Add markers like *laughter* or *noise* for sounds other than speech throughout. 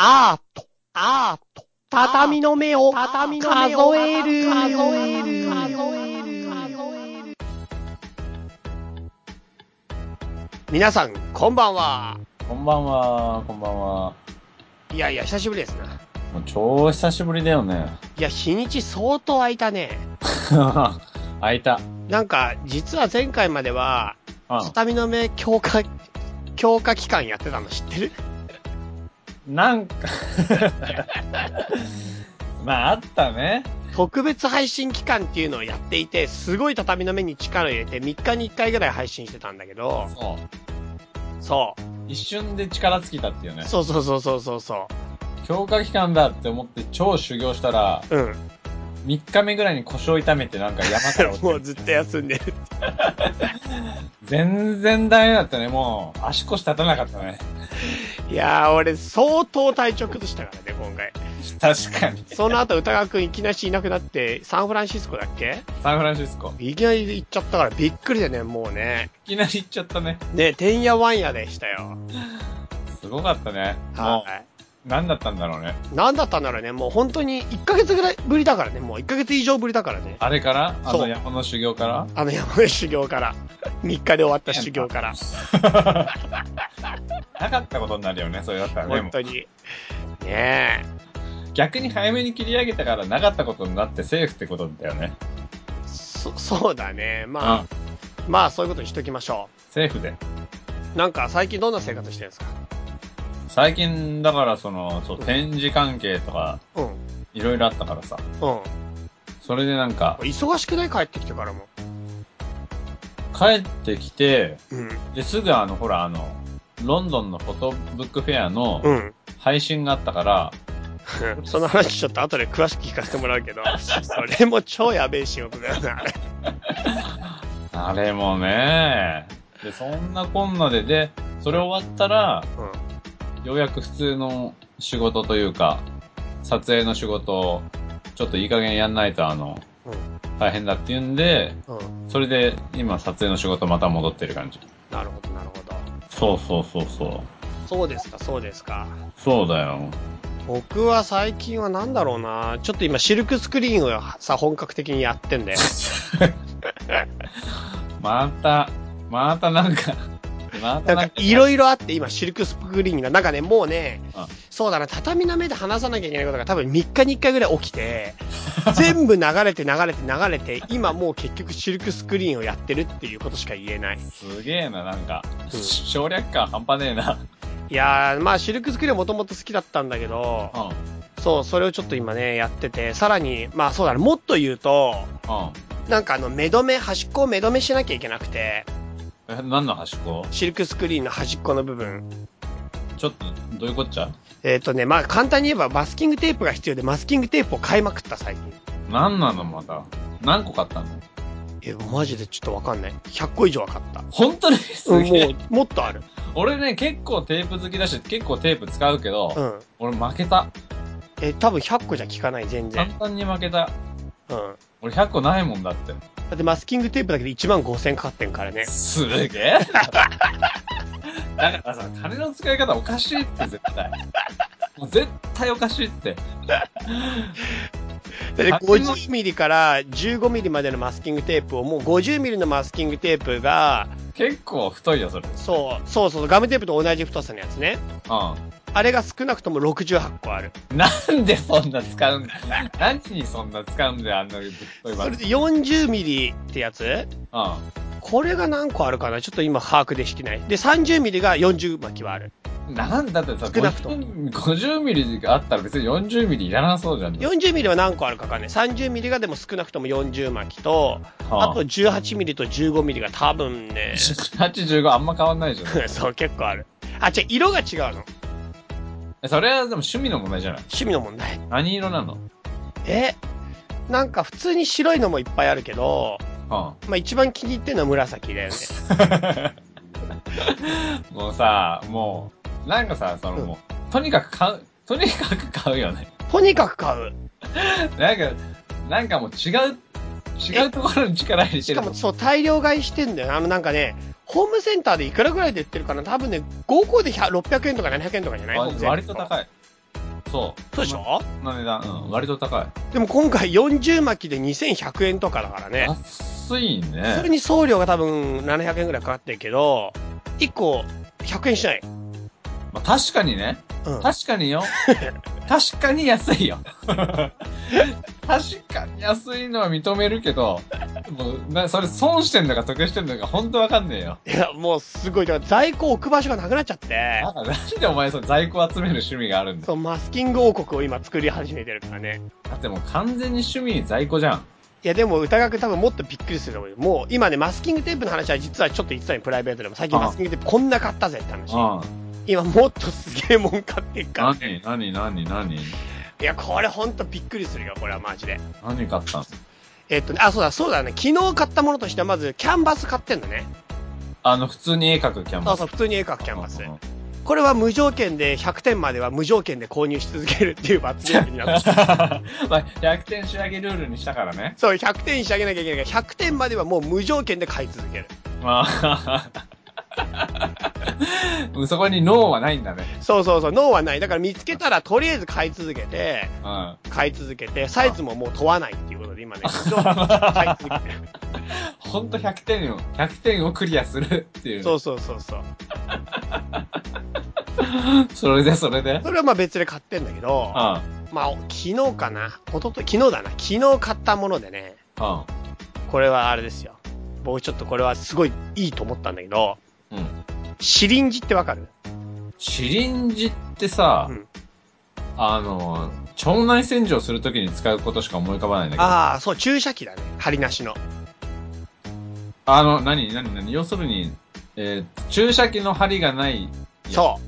アート、アート、畳の目を、畳の目を数える、数える、数える、数える。皆さん、こんばんは。こんばんは、こんばんは。いやいや、久しぶりですな。もう超久しぶりだよね。いや、日にち相当空いたね。*laughs* 開いた。なんか、実は前回までは、う畳の目強化、強化期間やってたの知ってる？ん。なんか *laughs* まあ、あったね。特別配信期間っていうのをやっていて、すごい畳の目に力を入れて、3日に1回ぐらい配信してたんだけど、そう。そう。一瞬で力尽きたっていうね。そうそうそうそうそうそ強化期間だって思って超修行したら、う。うん。3日目ぐらいに腰を痛めてなんか山から落ち *laughs* もてうずっと休んでる。全然ダメだったね。もう、足腰立たなかったね。いやー、俺相当体調崩したからね、今回。確かに。その後歌川くんいきなりいなくなって、サンフランシスコだっけ？サンフランシスコ。いきなり行っちゃったからびっくりだね、もうね。いきなり行っちゃったね。ね、てんやわんやでしたよ。すごかったね。もはう、何だったんだろうね。い。なんだったんだろうね、もう本当に1ヶ月ぐらいぶりだからね、もう1ヶ月以上ぶりだからね。あれから？あの山の修行から？あの山の修行から。*laughs* 3日で終わった修行から。*laughs* なかったことになるよね、それだったらね。もう本当に。ねえ。逆に早めに切り上げたからなかったことになってセーフってことだよね。そ、そうだね。まあ、まあそういうことにしときましょセーフで。う。なんか最近どんな生活してるんですか？最近、だからその、そう、展示関係とか、うん。いろいろあったからさ。うん。それでなんか、忙しくない帰ってきてからも。帰ってきて、うん。で、すぐあの、ほら、あの、ロンドンのフォトブックフェアのうん。配信があったから、*laughs* その話ちょっと後で詳しく聞かせてもらうけど、*laughs* それも超やべえ仕事だよな、あれ。*laughs* あれもね、で、そんなこんなで、で、それ終わったら、ようやく普通の仕事というか、撮影の仕事を、ちょっといい加減やんないと、あの。大変だっていうんで、うん。それで今撮影の仕事また戻ってる感じ。なるほど、なるほど。そうそうそうそう。そうですか、そうですか。そうだよ。僕は最近はなんだろうな。ちょっと今シルクスクリーンをさ、本格的にやってんだよ。*laughs* また、またなんか、なんかいろいろあって今シルクスクリーンが、なんかね、もうねうん、そうだな、畳の目で話さなきゃいけないことが多分3日に1回ぐらい起きて、*laughs* 全部流れて流れて流れて、今もう結局シルクスクリーンをやってるっていうことしか言えない。すげえな、なんか、うん省略感半端ねえな。いやー、まあシルクスクリーンはもともと好きだったんだけど、うん。そう、それをちょっと今ね、やってて、さらに、まあそうだな、もっと言うと、うん。なんかあの、目止め、端っこを目止めしなきゃいけなくて、え、何の端っこ？シルクスクリーンの端っこの部分。ちょっと、どういうこっちゃ？えっ、とね、まあ簡単に言えばマスキングテープが必要で、マスキングテープを買いまくった最近。何なのまた。何個買ったの？え、マジでちょっとわかんない。100個以上は買った。本当に？すうん、げえ。もう、もっとある。俺ね、結構テープ好きだし、結構テープ使うけど、うん。俺負けた。え、多分100個じゃ効かない、全然。簡単に負けた。うん。俺100個ないもんだって。だってマスキングテープだけで1万5000かかってんからね。すげえ。だからさ、金の使い方おかしいって絶対。もう絶対おかしいって。で、あ50ミリから15ミリまでのマスキングテープを、もう50ミリのマスキングテープが、結構太いよ、それ。そう、そうそう、ガムテープと同じ太さのやつね。うあれが少なくとも68個ある。ん。なんでそんな使うんだ何にそんな使うんだよ、あんなぶっといマスそれで40ミリってやつ？うこれが何個あるかな？ちょっと今把握できてない。で、30ミリが40巻きはある。ん。なんだってさ、少なくとも50 50ミリがあったら別に40ミリいらなそうじゃん。40ミリは何個あるかわかんない。30ミリがでも少なくとも40巻きと、あと18ミリと15ミリが多分ね、85あんま変わんないじゃん。*laughs* そう結構ある。あ、違う、色が違うの。それはでも趣味の問題じゃない？趣味の問題。何色なの？えなんか普通に白いのもいっぱいあるけど、うん。まあ一番気に入ってるのは紫だよね。*laughs* もうさ、もう、なんかさ、そのもう、とにかく買う、とにかく買うよね。とにかく買う。*laughs* なんか、なんかもう違う、違うところに力入れてるしかもそう大量買いしてんだよ。あのなんかね、ホームセンターでいくらぐらいで売ってるかな？多分ね、5個で100 600円とか700円とかじゃない？割と高い。そう。そうでしょ？値段、うん、割と高い。でも今回40巻きで2100円とかだからね。安いそれね。に送料が多分700円ぐらいかかってるけど、1個100円しない。まあ、確かにね。うん。確かによ。*laughs* 確かに安いよ。*laughs* 確かに安いのは認めるけど、もう、な、それ損してんのか得してんのか本当わかんねえよ。いや、もうすごい。だから在庫置く場所がなくなっちゃってな、んでお前その在庫集める趣味があるんだよ。そう、マスキング王国を今作り始めてるからね。だってもう完全に趣味在庫じゃん。いや、でも歌楽多分もっとびっくりすると思うよ。もう今ね、マスキングテープの話は実はちょっと言ってたよ、プライベートでも。最近マスキングテープこんな買ったぜって話。うん。今もっとすげえもん買ってっから、ね。何何何何？いや、これほんとびっくりするよ、これはマジで。何買ったのえっとね、あ、そうだ、そうだね。昨日買ったものとしてはまずキャンバス買ってんだね。あの、普通に絵描くキャンバス。そうそう、普通に絵描くキャンバスこれは無条件で100点までは無条件で購入し続けるっていう罰ゲームになってる *laughs* まあ、100点仕上げルールにしたからね。そう、100点仕上げなきゃいけないから、100点まではもう無条件で買い続ける。まあ、*laughs* そこに脳はないんだね。そうそうそう、脳はない。だから見つけたらとりあえず買い続けて、うん。買い続けて、サイズももう問わないっていうことで今ね、無条件で買い続けてる。ほんと100点を、100点をクリアするっていう。そうそうそうそう。*laughs* それで、それで？それはまあ別で買ってんだけど、うん。まあ昨日かな、一昨日昨日だな、昨日買ったものでね、うん。これはあれですよ。僕ちょっとこれはすごいいいと思ったんだけど、うん。シリンジってわかる？シリンジってさ、うん、あの、腸内洗浄するときに使うことしか思い浮かばないんだけど。ああ、そう、注射器だね。針なしの。あの、何、何、何、要するに、えー、注射器の針がない。そ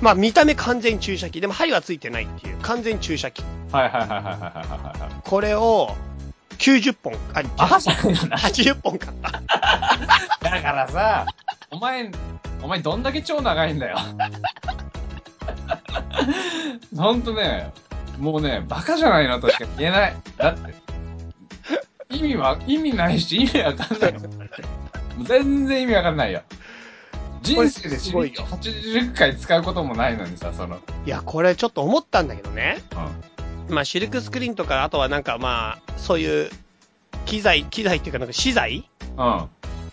う。まあ、見た目完全注射器。でも針はついてないっていう。完全注射器。はいはいはいはいはいはい、はい。これを、90本、あ、80本買った。*laughs* だからさ、お前、お前どんだけ超長いんだよ。*laughs* ほんとね、もうね、バカじゃないなとしか言えない。だって、意味は、意味ないし、意味わかんないよ。全然意味わかんないよ。人生でこれすごいよ80回使うこともないのにさ、その、いや、これちょっと思ったんだけどね。うん。まあシルクスクリーンとか、あとはなんかまあ、そういう、機材、機材っていうかなんか資材うん。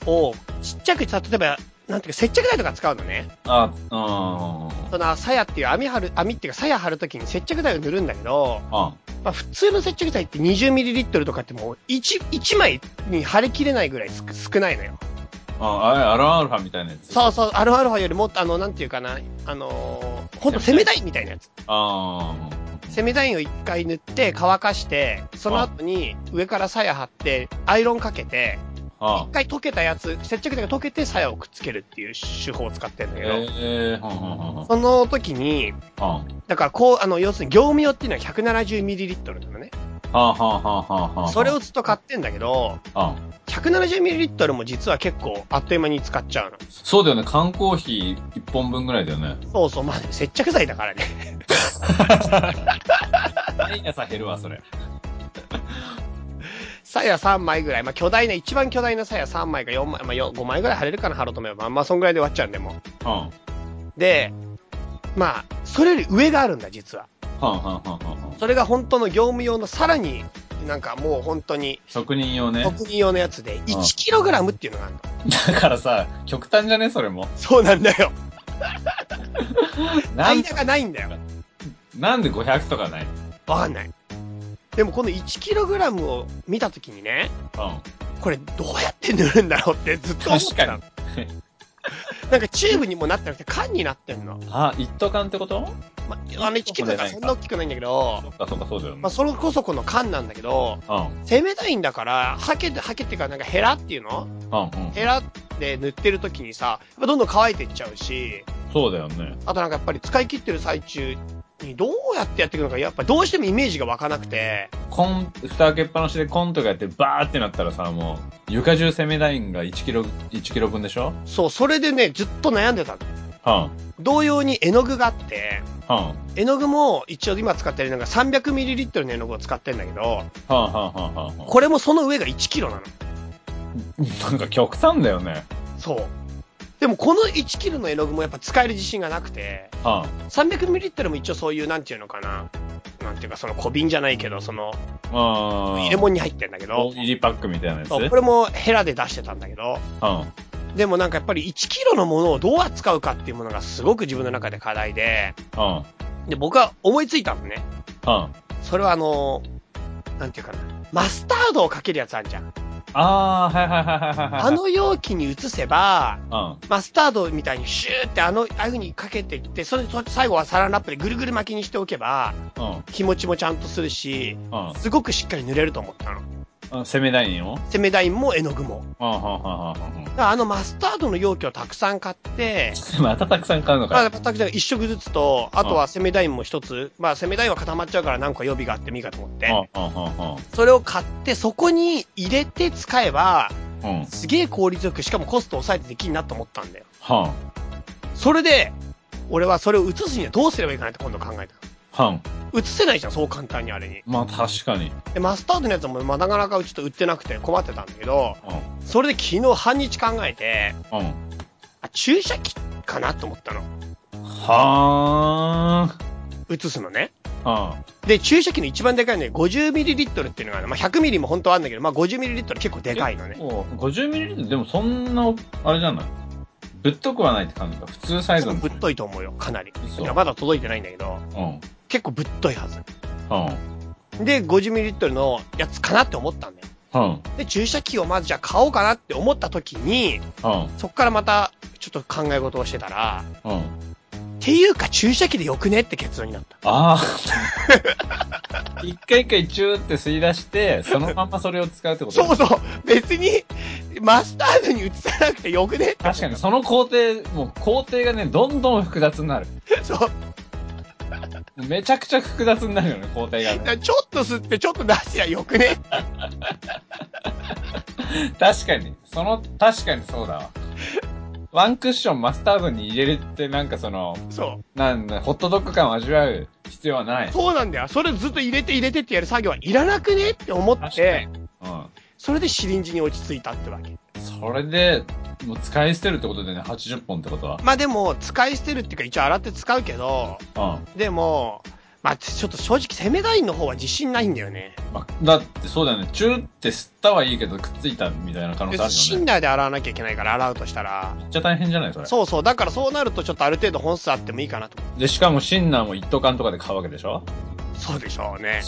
を、ちっちゃく、例えば、なんていうか接着剤とか使うのね。あ、うん。その、鞘っていう網張る、網っていうか鞘張るときに接着剤を塗るんだけど、うん。まあ普通の接着剤って 20ml とかってもう1、1枚に貼り切れないぐらい少少ないのよ。あ、あれ、アルアルファみたいなやつ。そうそう、アルファアルファよりもっとあの、なんていうかな、あのー、ほんと攻め台みたいなやつ。あ攻め台を一回塗って乾かして、その後に上から鞘張って、アイロンかけて、あ。あ一回溶けたやつ、接着剤が溶けて鞘をくっつけるっていう手法を使ってるんだけど、ええー。その時に、うん。だからこう、あの、要するに業務用っていうのは 170ml なのね。それをずっと買ってんだけど、うん。170ml も実は結構あっという間に使っちゃうの。そうだよね。缶コーヒー1本分ぐらいだよね。そうそう、まあ、接着剤だからね。*laughs* 毎朝減るわ、それ。鞘3枚ぐらい、まあ、巨大な、一番巨大な鞘3枚か4枚、まあ、4 5枚ぐらい貼れるかな、貼ろうと思えば。まあ、そんぐらいで終わっちゃうんで、もう。うん。はで、まあ、それより上があるんだ、実は。んはんはんはんはん。それが本当の業務用のさらに、なんかもう本当に、職人用ね。特技用のやつで、1kg っていうのがあるの。だからさ、極端じゃね？それも。そうなんだよ。なん間がないんだよ。なんで500とかない？わかんない。でもこの 1kg を見たときにね、うん。これどうやって塗るんだろうってずっと思ってたの。*laughs* なんかチューブにもなってなくて缶になってんの。あ、一斗缶ってこと？まあ、の 1kg がそんな大きくないんだけどそ、っかそっかそうだよね。まあそれこそこの缶なんだけど、うん。攻めたいんだから、ハケて、ハケっていうかなんかヘラっていうの？うんうん。ヘラで塗ってる時にさ、どんどん乾いていっちゃうし、そうだよね。あとなんかやっぱり使い切ってる最中にどうやってやっていくのか、やっぱどうしてもイメージが湧かなくて、コン、蓋開けっぱなしでコンとかやってバーってなったらさ、もう、床中攻めラインが1キロ、1キロ分でしょ？そう、それでね、ずっと悩んでたの。うん。同様に絵の具があって、うん。は絵の具も一応今使ってるのが 300ml の絵の具を使ってるんだけど、あ、はあはあはあはこれもその上が 1kg なの。あ、なんか極端だよね。そう。でもこの1キロの絵の具もやっぱ使える自信がなくて、は300ミリリットルも一応そういう、なんていうのかな。なんていうか、その小瓶じゃないけど、その。入れ物に入ってんだけど、入りパックみたいなやつこれもヘラで出してたんだけど、うん。でもなんかやっぱり1キロのものをどう扱うかっていうものがすごく自分の中で課題で、うん。で、僕は思いついたのね。うん。それはあの、なんていうかな、マスタードをかけるやつあるじゃん。ああー、はいはいはいはい。あ、の容器に移せば、うん。マスタードみたいにシューってあの、ああいう風にかけていって、それで最後はサランラップでぐるぐる巻きにしておけば、うん。気持ちもちゃんとするし、うんすごくしっかり塗れると思ったの。うん。攻めダインをセメダインも絵の具も。あのマスタードの容器をたくさん買って、*laughs* またたくさん買うのまあ、か。たくさん一食ずつと、あとはセメダインも一つ、まあセメダインは固まっちゃうから何か予備があってもいいかと思って、それを買ってそこに入れて使えば。すげえ効率よく、しかもコストを抑えてできるなと思ったんだよ。はそれで、俺はそれを移すにはどうすればいいかなって今度考えた。移せないじゃん、そう簡単にあれに。まあ確かに。で、マスタードのやつも、まあ、なかなかうちょっと売ってなくて困ってたんだけど、うそれで昨日半日考えて、ん。うん。あ、注射器かなと思ったの。は移すのね。ーん。で、注射器の一番でかいのね、50ml っていうのがあるまあ、100ml も本当はあるんだけど、まあ、50ml 結構でかいのね。お50ミリリットルでもそんな、あれじゃないぶっとくはないって感じか。普通サイズの。ぶっといと思うよ、かなり。嘘いや、まだ届いてないんだけど、うん。結構ぶっといはず。うん。で、50ml のやつかなって思ったんだよ。うん。で、注射器をまずじゃあ買おうかなって思った時に、うん。そっからまた、ちょっと考え事をしてたら、うん。っていうか注射器でよくねって結論になった。ああ。*laughs* 一回一回チューって吸い出して、そのままそれを使うってこと？そうそう。別に、マスタードに移さなくてよくねって。確かに、その工程、もう工程がね、どんどん複雑になる。*laughs* そう。めちゃくちゃ複雑になるよね、工程がね。ちょっと吸ってちょっと出しゃよくね？*laughs* 確かに、その、確かにそうだわ。ワンクッションマスタードに入れて、なんかその、そう。なんだ、ホットドッグ感を味わう必要はない。そうなんだよ。それずっと入れて入れてってやる作業はいらなくね？って思ってに、。うん。それでシリンジに落ち着いたってわけ。それで、もう使い捨てるってことでね、80本ってことは。まあでも、使い捨てるっていうか一応洗って使うけど、うん。でも、まあちょっと正直セメダインの方は自信ないんだよね。まあ、だってそうだよね。チューって吸ったはいいけど、くっついたみたいな可能で性あるよね。シンナーで洗わなきゃいけないから洗うとしたら。めっちゃ大変じゃないそれ。そうそう。だからそうなるとちょっとある程度本数あってもいいかなと。で、しかもシンナーも一斗缶とかで買うわけでしょそうでしょうね。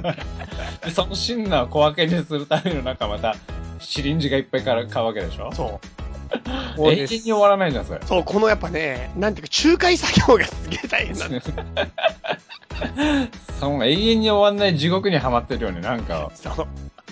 *laughs* で、そのシンナーを小分けにするためのなんかまた、シリンジがいっぱいから買うわけでしょ？そう。*laughs* 永遠に終わらないじゃん、それ。そう、このやっぱね、なんていうか仲介作業がすげえ大変なんだ。*laughs* その永遠に終わんない地獄にはまってるよね、なんか。そう。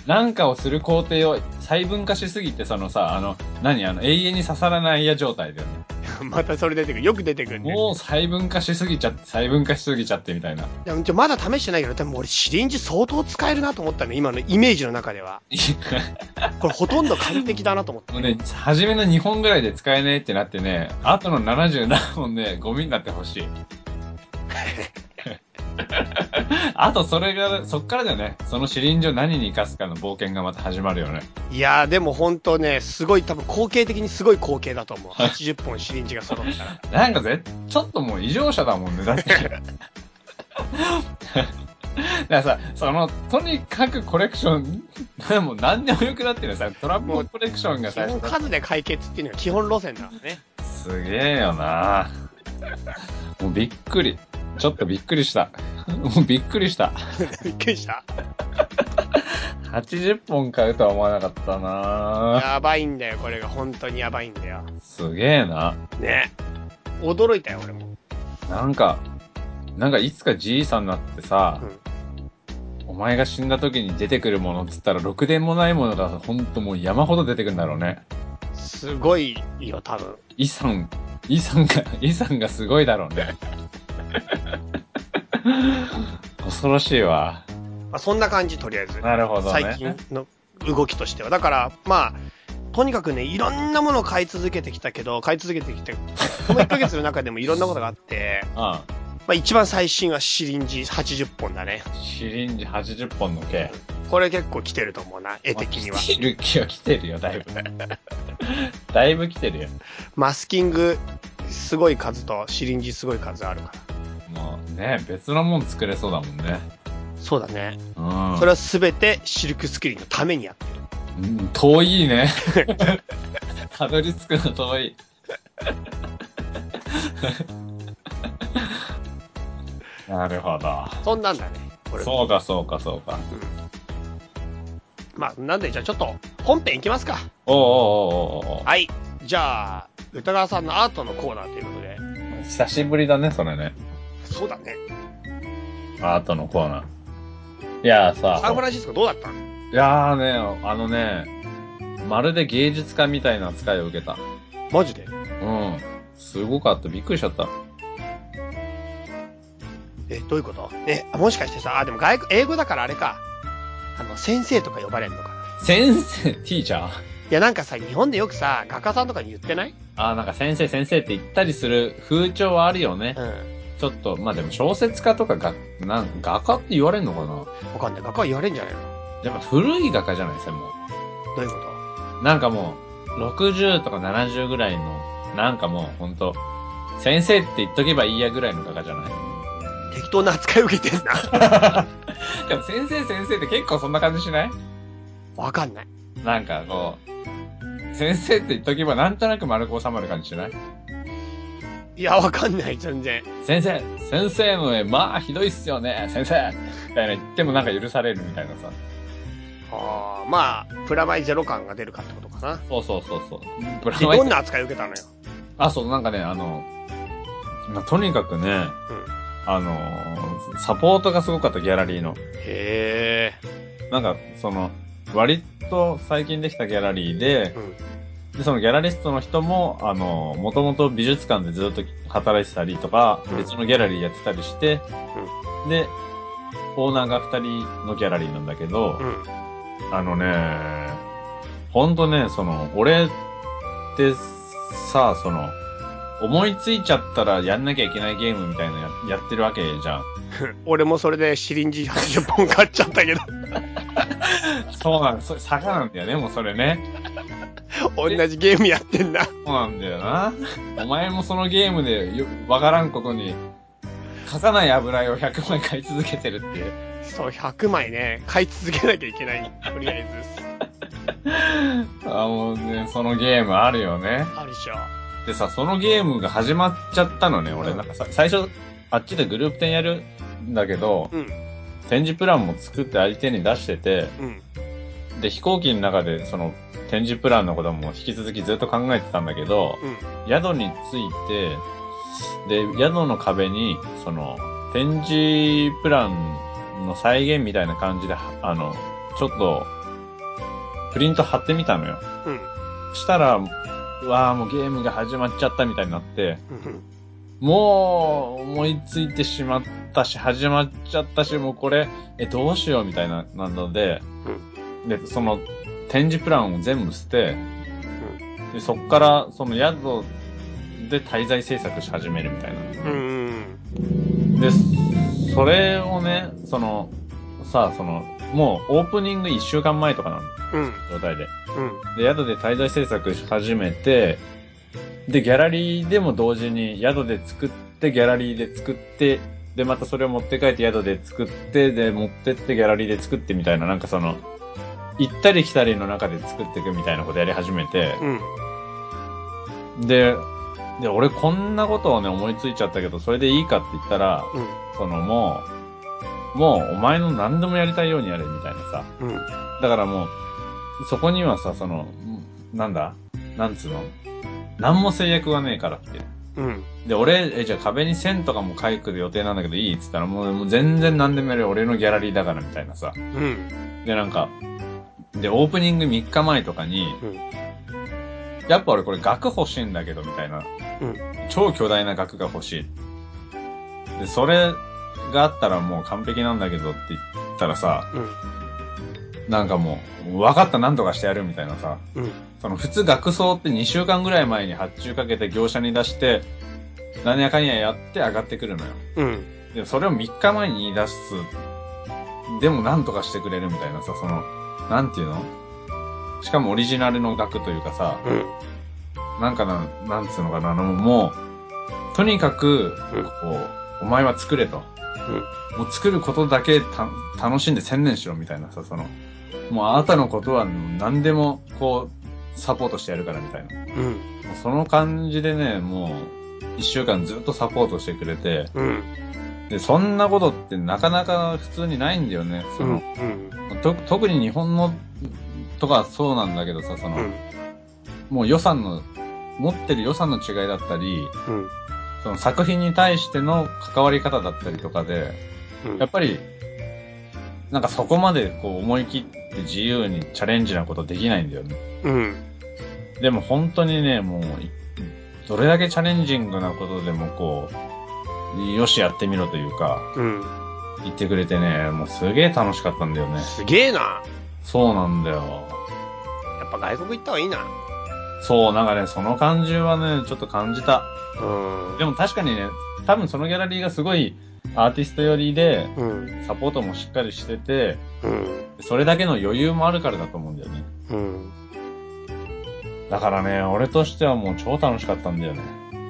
なんかをする工程を細分化しすぎて、そのさ、あの、何？あの、永遠に刺さらないや状態だよね。*laughs* またそれ出てくる。よく出てくるね。もう細分化しすぎちゃって、細分化しすぎちゃってみたいな。でもちょまだ試してないけど、多分俺シリンジ相当使えるなと思ったの、今のイメージの中では。*laughs* これほとんど完璧だなと思って。もうね、初めの2本ぐらいで使えねえってなってね、あとの70何本でゴミになってほしい。*laughs* *laughs* あとそれが、そっからだよね。そのシリンジを何に活かすかの冒険がまた始まるよね。いやーでも本当ね、すごい多分光景的にすごい光景だと思う。*laughs* 80本シリンジが揃ったら。なんかぜ、ちょっともう異常者だもんね。だって。だからさ、その、とにかくコレクション、もう何でもよくなってるさ、トラップコレクションが基最初本数で解決っていうのが基本路線だからね。すげえよなもうびっくり。ちょっとびっくりした。*laughs* もうびっくりした。びっくりした？80本買うとは思わなかったなやばいんだよ、これが本当にやばいんだよ。すげえな。ね。驚いたよ、俺も。なんか、なんかいつかじいさんになってさ、うん。お前が死んだ時に出てくるものっつったら、ろくでもないものがほんともう山ほど出てくるんだろうね。すごいよ、多分。イさん、イさんが、イさんがすごいだろうね。*laughs* 恐ろしいわ。まあ、そんな感じ、とりあえず。なるほどね。最近の動きとしては。だから、まあ、とにかくね、いろんなものを買い続けてきたけど、買い続けてきて、この1ヶ月の中でもいろんなことがあって、*laughs* うん。まあ一番最新はシリンジ80本だね。シリンジ80本の毛。これ結構来てると思うな、絵的には。来てる気は来てるよ、だいぶ。*laughs* だいぶ来てるよ。マスキングすごい数とシリンジすごい数あるから。もうね、別のもん作れそうだもんね。そうだね。うん。それはすべてシルクスクリーンのためにやってる。うん遠いね。たどり着くの遠い。なるほど。そんなんだね。これ。そうか、そうか、そうか。まあ、なんで、じゃあちょっと、本編いきますか。おうおうおうおうはい。じゃあ、歌川さんのアートのコーナーということで。久しぶりだね、それね。そうだね。アートのコーナー。いやーさサンフ、ランシスコどうだった？のいやーね、あのね、まるで芸術家みたいな扱いを受けた。マジで？うん。すごかった。びっくりしちゃった。え、どういうこと？え、もしかしてさ、あ、でも外国、英語だからあれか。あの、先生とか呼ばれんのかな？先生、ティーチャー？いや、なんかさ、日本でよくさ、画家さんとかに言ってない？あーなんか先生先生って言ったりする風潮はあるよね。うん。ちょっと、まあでも小説家とかが、なん画家って言われんのかな？わかんない。画家は言われんじゃないの？やっぱ古い画家じゃないですか、もどういうこう。なんかもう、60とか70ぐらいの、なんかもうほんと、先生って言っとけばいいやぐらいの画家じゃない？と適当な扱い受けてんな。*laughs* でも先生先生って結構そんな感じしない？わかんない。なんかこう、先生って言っとけばなんとなく丸く収まる感じしない？いや、わかんない、全然。先生先生の絵、まあひどいっすよね先生みたいな言ってもなんか許されるみたいなさ。ああ、まあ、プラマイゼロ感が出るかってことかな。そうそうそうそう。ブラで、マイどんな扱い受けたのよ。あ、そう、なんかね、あの、まあ、とにかくね、うん。あの、サポートがすごかった、ギャラリーの。へえ。なんか、その、割と最近できたギャラリーでう、ん。で、そのギャラリストの人も、あの、もともと美術館でずっと働いてたりとか、うん別のギャラリーやってたりして、で、オーナーが二人のギャラリーなんだけど、うん。あのね、ほんとね、その、俺ってさ、その、思いついちゃったらやんなきゃいけないゲームみたいなのややってるわけじゃん。*laughs* 俺もそれでシリンジ80本買っちゃったけど、*laughs* そうなんそれ坂なんだよね、もうそれね。同じゲームやってんな。そうなんだよな。お前もそのゲームでよわからんことに、書かない油絵を100枚買い続けてるっていう。そう、100枚ね、買い続けなきゃいけない。とりあえず。*laughs* あ、もうね、そのゲームあるよね。あるでしょ。でさ、そのゲームが始まっちゃったのね、俺。うんなんかさ、最初、あっちでグループ展やるんだけど、うん。展示プランも作って相手に出してて、うん。で、飛行機の中でその展示プランのことも引き続きずっと考えてたんだけど、うん。宿に着いて、で、宿の壁に、その、展示プランの再現みたいな感じで、はあの、ちょっと、プリント貼ってみたのよ。うん。したら、うわあもうゲームが始まっちゃったみたいになって、うん。もう思いついてしまったし、始まっちゃったし、もうこれ、え、どうしようみたいな、なので、で、その展示プランを全部捨て、でそっからその宿で滞在制作し始めるみたいな。うん。で、それをね、その、さあ、その、もうオープニング1週間前とかなの、うん。状態で。うん。で、宿で滞在制作し始めて、で、ギャラリーでも同時に宿で作って、ギャラリーで作って、で、またそれを持って帰って宿で作って、で、持ってってギャラリーで作ってみたいな、なんかその、行ったり来たりの中で作っていくみたいなことやり始めて、うん。で、で、俺こんなことをね、思いついちゃったけど、それでいいかって言ったら、うん。そのもう、もうお前の何でもやりたいようにやれみたいなさ。うん。だからもう、そこにはさ、その、んなんだなんつうの何も制約はねえからって。うん。で、俺、え、じゃあ壁に線とかも書く予定なんだけどいい？っつったら、もうもう全然何でもやるよ俺のギャラリーだからみたいなさ。うん。で、なんか、で、オープニング3日前とかに、うん。やっぱ俺これ額欲しいんだけど、みたいな。うん。超巨大な額が欲しい。で、それがあったらもう完璧なんだけどって言ったらさ、うん。なんかもう、分かった、なんとかしてやるみたいなさ。うん。その普通額装って2週間ぐらい前に発注かけて業者に出して、何やかんややって上がってくるのよ。うん。で、それを3日前に言い出す。でもなんとかしてくれるみたいなさ、その、なんていうの？しかもオリジナルの楽というかさ、うん。なんかな、なんつうのかな、あの、もう、とにかく、うんこう、お前は作れと。もう作ることだけた楽しんで専念しろみたいなさ、その、もうあなたのことは何でも、こう、サポートしてやるからみたいな。もうん。うその感じでね、もう、一週間ずっとサポートしてくれて、うん。で、そんなことってなかなか普通にないんだよね。そうん。の、と特に日本の、とかそうなんだけどさ、その、うん。もう予算の、持ってる予算の違いだったり、うん。その作品に対しての関わり方だったりとかで、うん。やっぱり、なんかそこまでこう思い切って自由にチャレンジなことできないんだよね。うん。でも本当にね、もう、いどれだけチャレンジングなことでもこう、よしやってみろというか、うん。言ってくれてね、もうすげえ楽しかったんだよね。すげえな。そうなんだよ。やっぱ外国行った方がいいな。そう、なんかね、その感じはね、ちょっと感じた。うん。でも確かにね、多分そのギャラリーがすごいアーティスト寄りで、うん。サポートもしっかりしてて、うん。それだけの余裕もあるからだと思うんだよね。うん。だからね、俺としてはもう超楽しかったんだよね。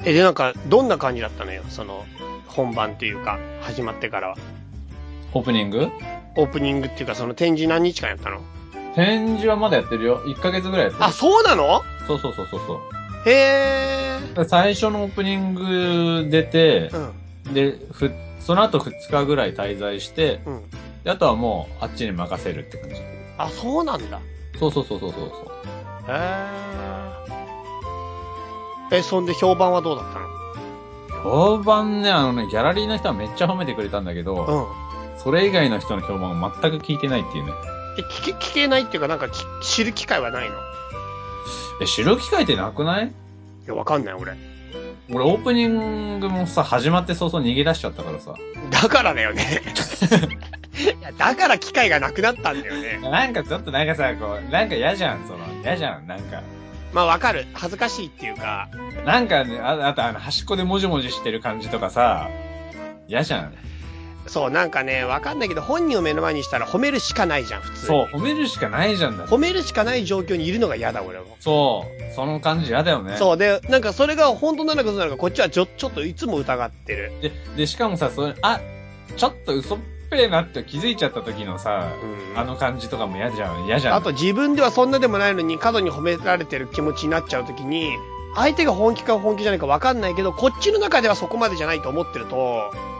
え、で、なんか、どんな感じだったのよ？その、本番っていうか、始まってからは。オープニング？オープニングっていうか、その展示何日間やったの？展示はまだやってるよ。1ヶ月ぐらいやってる。あ、そうなの？そうそうそうそうそう。へえ。最初のオープニング出てう、ん。で、ふ、その後2日ぐらい滞在して、うん。であとはもうあっちに任せるって感じ。あ、そうなんだ。そうそうそうそうそう。へえ。え、そんで評判はどうだった評判ね、あのね、ギャラリーの人はめっちゃ褒めてくれたんだけど、のそれ以外の人の評判を全く聞いてないっていうね。うん。え、聞け、聞けないっていうか、なんかき知る機会はないの？いえ、知る機会ってなくないや、わかんない、俺。俺オープニングもさ、始まって早々逃げ出しちゃったからさ。だからだよね。*laughs* いや、だから機会がなくなったんだよね。なんかちょっとなんかさ、こう、なんか嫌じゃん、その、嫌じゃん、なんか。まあ、わかる。恥ずかしいっていうか、なんかね、ああとあの、端っこでもじもじしてる感じとかさ、嫌じゃん。そう、なんかね、わかんないけど、本人を目の前にしたら褒めるしかないじゃん、普通に。そう、褒めるしかないじゃんだって褒めるしかない状況にいるのが嫌だ、俺も。そう、その感じ嫌だよね。そう、で、なんかそれが本当なのか嘘なのか、こっちはちょ、ちょっといつも疑ってる。で、で、しかもさ、それ、あ、ちょっと嘘っぺーなって気づいちゃった時のさ、うんあの感じとかも嫌じゃん、嫌じゃん。あと自分ではそんなでもないのに過度に褒められてる気持ちになっちゃうときに、相手が本気か本気じゃないかわかんないけど、こっちの中ではそこまでじゃないと思ってると、は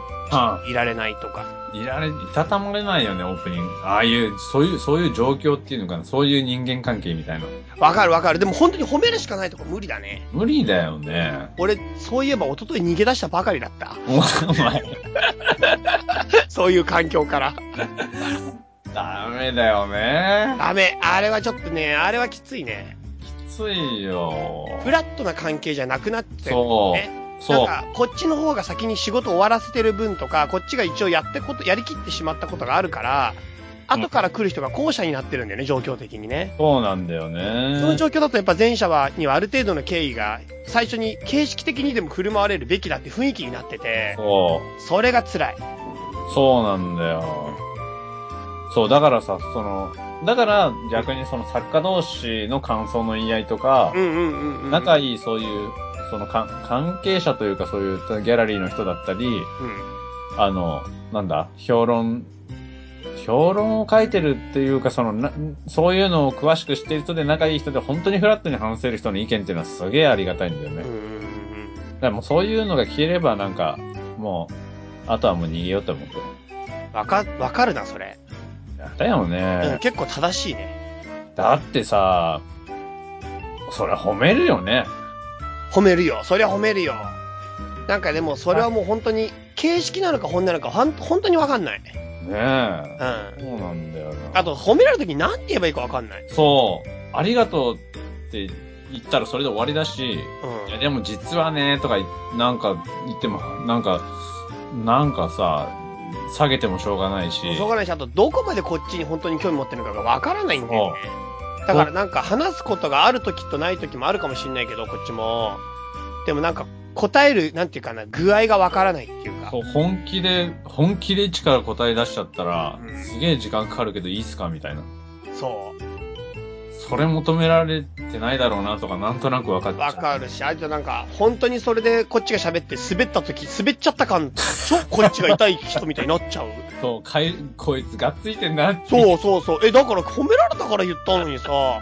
いられないとか。いられ、いたたまれないよね、オープニング。ああいう、そういう、そういう状況っていうのかな、そういう人間関係みたいな。わかるわかる。でも本当に褒めるしかないとこ無理だね。無理だよね。俺、そういえば一昨日逃げ出したばかりだった。お前、*laughs* そういう環境から。ダメだよね。ダメ。あれはちょっとね、あれはきついね。きついよ。フラットな関係じゃなくなってるそうね。そう。なんか、こっちの方が先に仕事終わらせてる分とか、こっちが一応やってこと、やりきってしまったことがあるから、後から来る人が後者になってるんだよね、状況的にね。そうなんだよそのね。状況だとやっぱ前者は、にはある程度の経緯が、最初に形式的にでも振る舞われるべきだって雰囲気になってて、そう。それが辛い。そうなんだよ。そう、だからさ、その、だから逆にその作家同士の感想の言い合いとかう、んうんうんうん。仲いいそういう、そのか関係者というかそういうギャラリーの人だったり、うん。あの、なんだ、評論、評論を書いてるっていうか、そのな、そういうのを詳しく知ってる人で仲いい人で本当にフラットに話せる人の意見っていうのはすげえありがたいんだよね。うんだからもうそういうのが消えればなんか、もう、あとはもう逃げようと思って。わか、わかるな、それ。だようん、ね。結構正しいね。だってさ、そりゃ褒めるよね。褒めるよ。そりゃ褒めるよ。なんかでも、それはもう本当に、形式なのか本なのか、ほん本当にわかんない。ねうえ。ん。そうなんだよな。あと、褒められるとき何て言えばいいかわかんない。そう。ありがとうって言ったらそれで終わりだし、うんいやでも実はね、とか言なんか言っても、なんか、なんかさ、下げてもしょうがないし。しょうがないし、あと、どこまでこっちに本当に興味持ってるのかがわからないんだよね。だからなんか話すことがあるときとないときもあるかもしれないけど、こっちも。でもなんか、答える、なんていうかな、具合がわからないっていうか。そう本気で、本気で一から答え出しちゃったら、うんすげえ時間かかるけどいいっすか？みたいな。そう。それ求められてないだろうなとか、なんとなく分かっちゃう。わかるし、あとなんか、本当にそれでこっちが喋って滑った時、滑っちゃった感、*laughs* 超こっちが痛い人みたいになっちゃう。そう、かい、こいつがっついてんなって。そうそうそう。え、だから褒められたから言ったのにさ、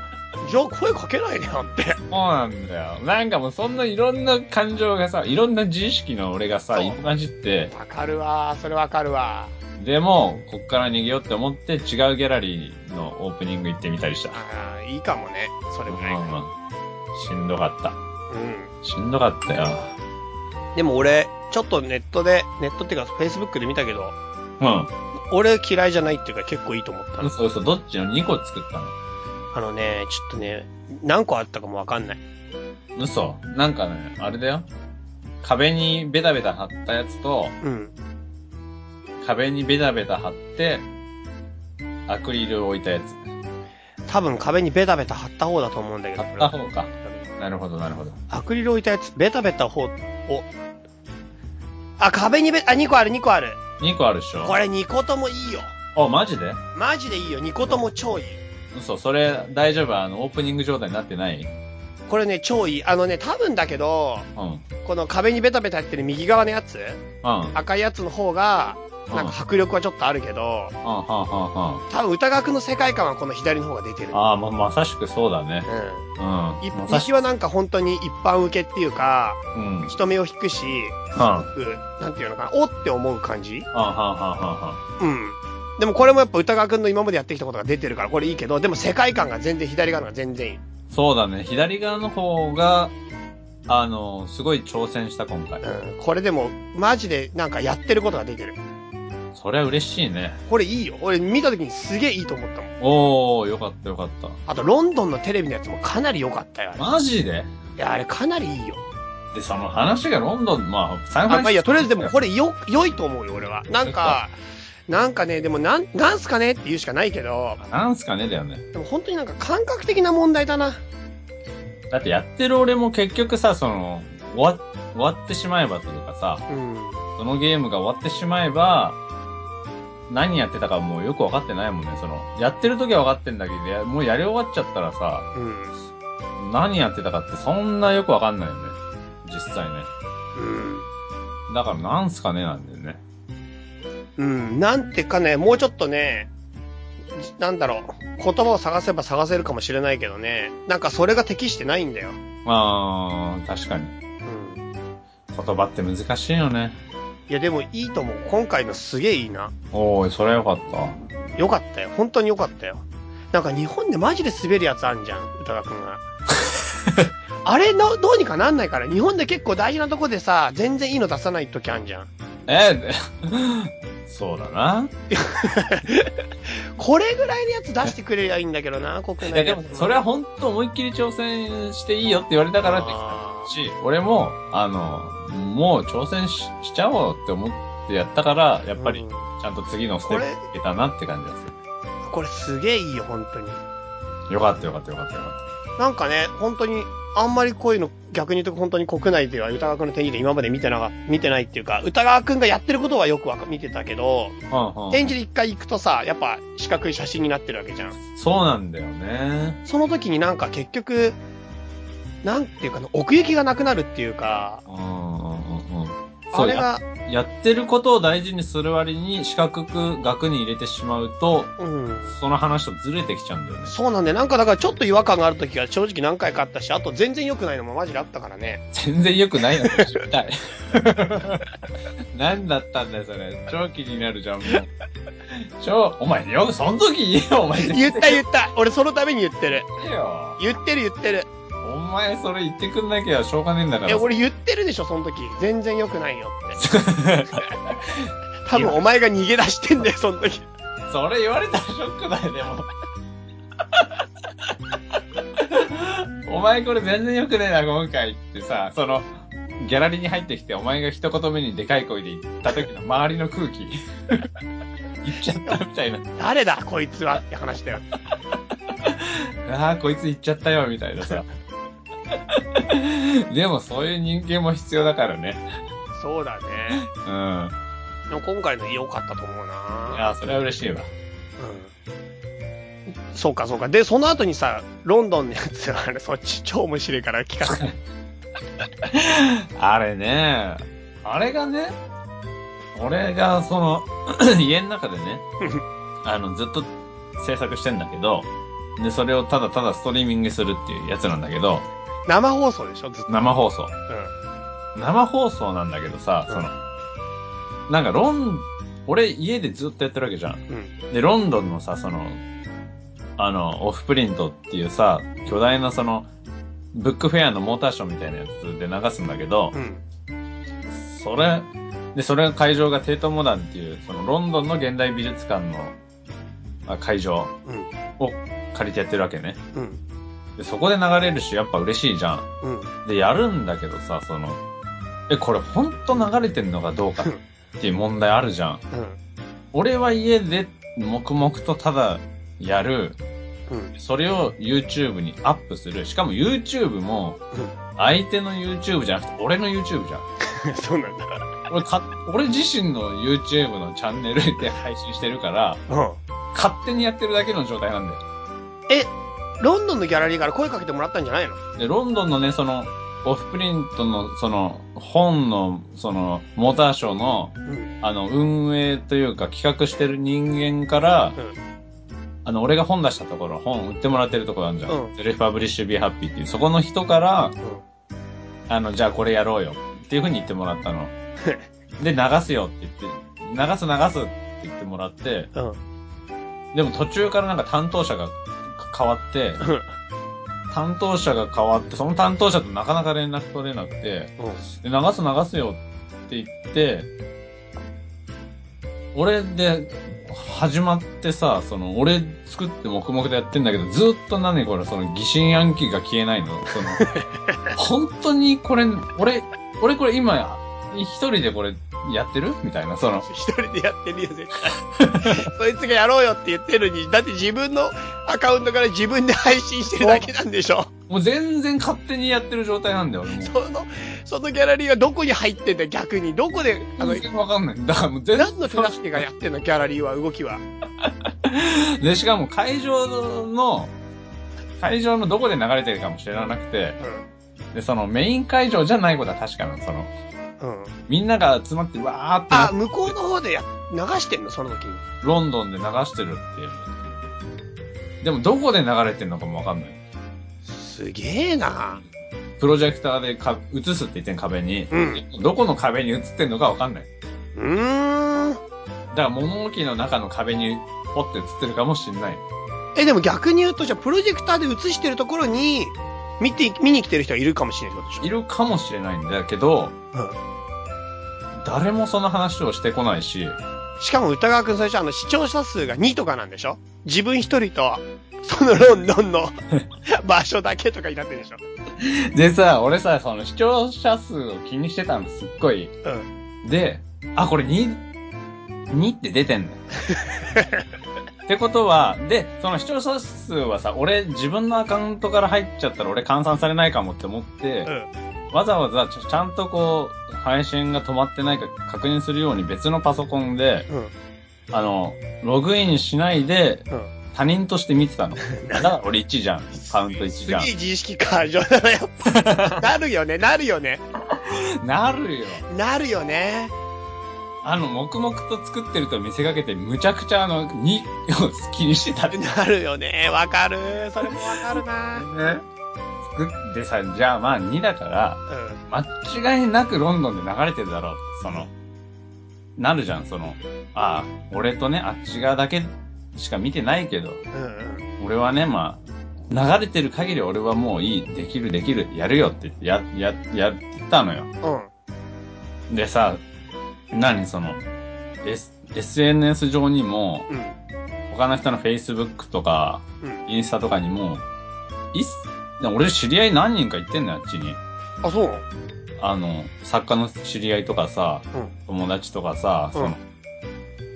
じゃあ声かけないでよって。そうなんだよ。なんかもうそんないろんな感情がさ、いろんな自意識の俺がさ、そう入り混じって、わかるわそれわかるわでも、こっから逃げようって思って違うギャラリーのオープニング行ってみたりした。ああ、いいかもね。それぐらい。うんしんどかった。うしんどかったよ。ん。でも俺、ちょっとネットで、ネットっていうか Facebook で見たけど、うん。俺嫌いじゃないっていうか結構いいと思ったの。嘘嘘、どっちの2個作ったの？あのね、ちょっとね、何個あったかもわかんない。嘘。なんかね、あれだよ。壁にベタベタ貼ったやつと、うん。壁にベタベタ貼って、アクリルを置いたやつ。多分壁にベタベタ貼った方だと思うんだけど。貼った方か。なるほど、なるほど。アクリル置いたやつ、ベタベタ方、お。あ、壁にベ、あ、2個ある、2個ある。2個あるでしょ？これ2個ともいいよ。あ、マジで？マジでいいよ。2個とも超いい。嘘、それ大丈夫？あの、オープニング状態になってない？これね、超いい。あのね、多分だけど、うん。うん。この壁にベタベタやってる右側のやつ、うん。赤いやつの方が、なんか迫力はちょっとあるけど、はん。多分歌楽の世界観はこの左の方が出てる。ああ、ま、まさしくそうだね。ううん。ん。いまさし右はなんか本当に一般受けっていうか、うん。うん。人目を引くし。うんなんていうのかな、おって思う感じ？はんはんはんはんはうん。でもこれもやっぱ歌川くんの今までやってきたことが出てるからこれいいけど、でも世界観が全然左側のが全然いい。ん。そうだね。左側の方が、あの、すごい挑戦した今回。うん。これでも、マジでなんかやってることが出てる。それは嬉しいね。これいいよ。俺見た時にすげえいいと思ったもん。おー、よかったよかった。あと、ロンドンのテレビのやつもかなり良かったよ、あれ。マジで？いや、あれかなりいいよ。で、その話がロンドン、まあ、サンフあまあいいや、とりあえずでもこれよ、良いと思うよ、俺は。なんか、*laughs* なんかね、でもなん、なんすかねって言うしかないけど、なんすかねだよね。でも本当になんか感覚的な問題だな。だってやってる俺も結局さ、その、終わ、終わってしまえばというかさ、うん。そのゲームが終わってしまえば、何やってたかもうよくわかってないもんね。その、やってる時はわかってんだけど、やもうやり終わっちゃったらさ、うん。何やってたかってそんなよくわかんないよね。実際ね。うん。だからなんすかねなんだよね。うん、なんてかね、もうちょっとね、じなんだろう、言葉を探せば探せるかもしれないけどね、なんかそれが適してないんだよ。まあ、確かに。うん。言葉って難しいよね。いやでもいいと思う。今回のすげえいいな。おーい、それはよかった。よかったよ。本当によかったよ。なんか日本でマジで滑るやつあんじゃん、歌川くんが。*laughs* あれの、どうにかなんないから、日本で結構大事なとこでさ、全然いいの出さない時あんじゃん。えで *laughs* そうだな。*laughs* これぐらいのやつ出してくれりゃいいんだけどな、国内いやでも、それは本当思いっきり挑戦していいよって言われたからできあたし、俺も、あの、もう挑戦ししちゃおうって思ってやったから、やっぱりうん、ちゃんと次のステップいけたなって感じがすこれすげえいいよ、本当に。る。よかったよかったよかったよかっなんかね、本当に、あんまりこういうの逆に言うと本当に国内では歌川くんの展示で今まで見てなか見てないっていうか、歌川くんがやってることはよくわか見てたけど、た。うんうん。展示で一回行くとさ、やっぱ四角い写真になってるわけじゃん。そうなんだよね。その時になんか結局、なんていうかな、奥行きがなくなるっていうか、うんうんうんうん。それが、やってることを大事にする割に四角く額に入れてしまうと、うん。その話とずれてきちゃうんだよね。そうなんで、なんかだからちょっと違和感がある時が正直何回かあったし、あと全然良くないのもマジであったからね。全然良くないのか知りたい。*laughs* 何だったんだよ、それ。超気になるじゃん、もう。超、お前、よくその時言えよ、お前。言った言った俺そのために言ってる。言ってる言ってる。お前、それ言ってくんなきゃしょうがねえんだから。え、俺言ってるでしょ、その時。全然良くないよって。*laughs* 多分お前が逃げ出してんだよ、その時。それ言われたらショックだよ、でも。*laughs* お前これ全然良くねえな、今回ってさ、その、ギャラリーに入ってきて、お前が一言目にでかい声で言った時の周りの空気。*laughs* 言っちゃったみたいな。誰だ、こいつはって話だよ。ああ、こいつ言っちゃったよ、みたいなさ。*laughs* でもそういう人間も必要だからね。そうだね。うん。でも今回の良かったと思ういなや、それは嬉しいわ。うん。そうかそうか。で、その後にさ、ロンドンのやつ、あれ、そっち超面白いから聞かせて。*laughs* あれね、あれがね、俺がその、*clears throat* 家の中でね、あの、ずっと制作してんだけど、で、それをただただストリーミングするっていうやつなんだけど、生放送でしょずっと。生放送。う生放送なんだけどさ、うんその、なんかロン、俺家でずっとやってるわけじゃん。ん。うん。で、ロンドンのさ、その、あの、オフプリントっていうさ、巨大なその、ブックフェアのモーターショーみたいなやつで流すんだけど、うん。それ、で、それが会場がテートモダンっていう、そのロンドンの現代美術館のあ会場うん。を借りてやってるわけね。うん。で、そこで流れるし、やっぱ嬉しいじゃん。うん。で、やるんだけどさ、その、え、これほんと流れてんのかどうかっていう問題あるじゃん。うん。俺は家で黙々とただやる。うん。それを YouTube にアップする。しかも YouTube も、相手の YouTube じゃなくて俺の YouTube じゃん。*laughs* そうなんだ。俺か、俺自身の YouTube のチャンネルで配信してるから、うん。勝手にやってるだけの状態なんだよ。え、ロンドンのギャラリーから声かけてもらったんじゃないの？で、ロンドンのね、その、オフプリントの、その、本の、その、モーターショーの、うん。あの、運営というか企画してる人間から、あの、俺が本出したところ、本売ってもらってるところあるじゃん。うん Self Publish Be Happy っていう、そこの人から、うん。あの、じゃあこれやろうよ。っていう風に言ってもらったの。*laughs* で、流すよって言って、流す流すって言ってもらって、うん。でも途中からなんか担当者が変わって、担当者が変わって、その担当者となかなか連絡取れなくて、うん。で流す流すよって言って、俺で始まってさ、その、俺作って黙々とやってんだけど、ずっと何これ、その疑心暗鬼が消えないの？その、*laughs* 本当にこれ、俺、俺これ今、一人でこれやってる？みたいな、その、一人でやってるよ、絶対。*laughs* そいつがやろうよって言ってるのに、だって自分のアカウントから自分で配信してるだけなんでしょもう全然勝手にやってる状態なんだよ、俺もう。その、そのギャラリーはどこに入ってんだよ、逆に。どこで、あの全、然わかんない。だからもう全然何の手助けがやってんの、ギャラリーは、動きは。*laughs* で、しかも会場の、会場のどこで流れてるかも知らなくて、で、そのメイン会場じゃないことは確かなの。その、うん。うん。みんなが集まってわーってなあ、向こうの方でや、流してんの、その時に。ロンドンで流してるっていう。でもどこで流れてるのかもわかんない。すげえなプロジェクターでか映すって言ってん壁に、うんどこの壁に映ってんのかわかんない。うーん。だから物置の中の壁にポッて映ってるかもしんない。え、でも逆に言うと、じゃあ、プロジェクターで映してるところに、見て、見に来てる人はいるかもしれないでしいるかもしれないんだけど、ょうん。誰もその話をしてこないし、しかも歌川くん最初あの視聴者数が2とかなんでしょ？自分一人と、そのロンドンの *laughs* 場所だけとかになってるでしょ？でさ、俺さ、その視聴者数を気にしてたの、すっごい。うん。で、あ、これ2、2って出てんの。*laughs* ってことは、で、その視聴者数はさ、俺自分のアカウントから入っちゃったら俺換算されないかもって思って、うん。わざわざちゃんとこう、配信が止まってないか確認するように別のパソコンで、うん。あの、ログインしないでうん。他人として見てたの。*laughs* だから俺1じゃん。カウント1じゃんすげえ。自意識過剰だな、やっぱ。*laughs* なるよね、なるよね。*laughs* なるよ。なるよね。あの、黙々と作ってると見せかけて、むちゃくちゃあの、2を気にしてたね。なるよね。わかる。それもわかるな。作ってさ、じゃあまあ2だから、間違いなくロンドンで流れてるだろう。その、なるじゃん、その、ああ、俺とね、あっち側だけしか見てないけど、うん。うん。俺はね、まあ、流れてる限り俺はもういい、できるできる、やるよってや、や、やったのよ。うん。うん。でさ、何その、S、SNS 上にも、うん。他の人の Facebook とか、うん。インスタとかにも、いっ俺知り合い何人か行ってんのよ、あっちに。あ、そうあの、作家の知り合いとかさ、うん。友達とかさ、うんその、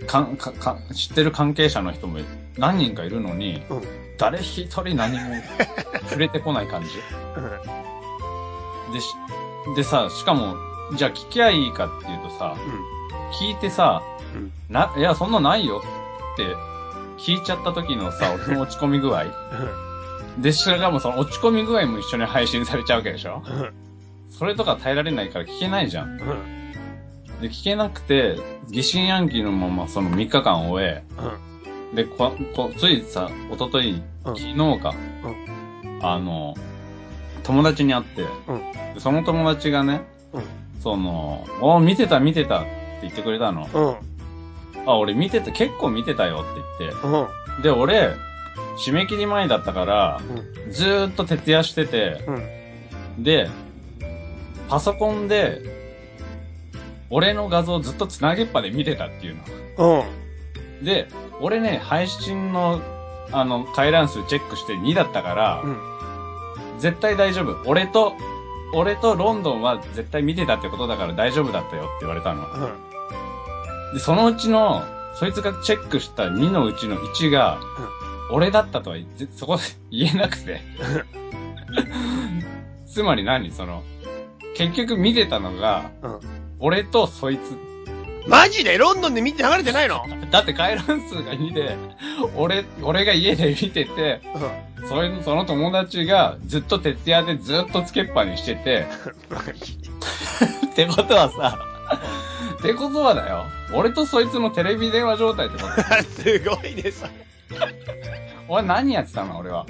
かん、か、か、知ってる関係者の人も何人かいるのに、うん誰一人何も *laughs* 触れてこない感じ。でし、でさ、しかも、じゃあ聞きゃいいかっていうとさ、聞いてさ、うんな、いや、そんなないよって聞いちゃった時のさ、その落ち込み具合。で、しかもその落ち込み具合も一緒に配信されちゃうわけでしょ？うん。それとか耐えられないから聞けないじゃん。うん。で、聞けなくて、疑心暗鬼のままその3日間を終え、うん。で、こ、こ、ついさ、一昨日うん昨日か、あの、友達に会って、その友達がね、うんその、お見てた見てたって言ってくれたの。うん。あ、俺見てた、結構見てたよって言って。うん。で、俺、締め切り前だったから、ずーっと徹夜してて、うん。で、パソコンで、俺の画像ずっと繋げっぱで見てたっていうの。うん。で、俺ね、配信の、あの、回覧数チェックして2だったから、うん。絶対大丈夫。俺と、俺とロンドンは絶対見てたってことだから大丈夫だったよって言われたの。うん。で、そのうちの、そいつがチェックした2のうちの1が、俺だったとはぜそこで言えなくて。*laughs* つまり何？その、結局見てたのが、うん。俺とそいつ。マジでロンドンで見て流れてないの？だって回覧数が2で、俺、俺が家で見てて、うん。それその友達がずっと徹夜でずっとつけっぱにしてて、ってことはさ、ってことはだよ。俺とそいつのテレビ電話状態ってこと。*laughs* すごいね、さ。俺何やってたの？俺は。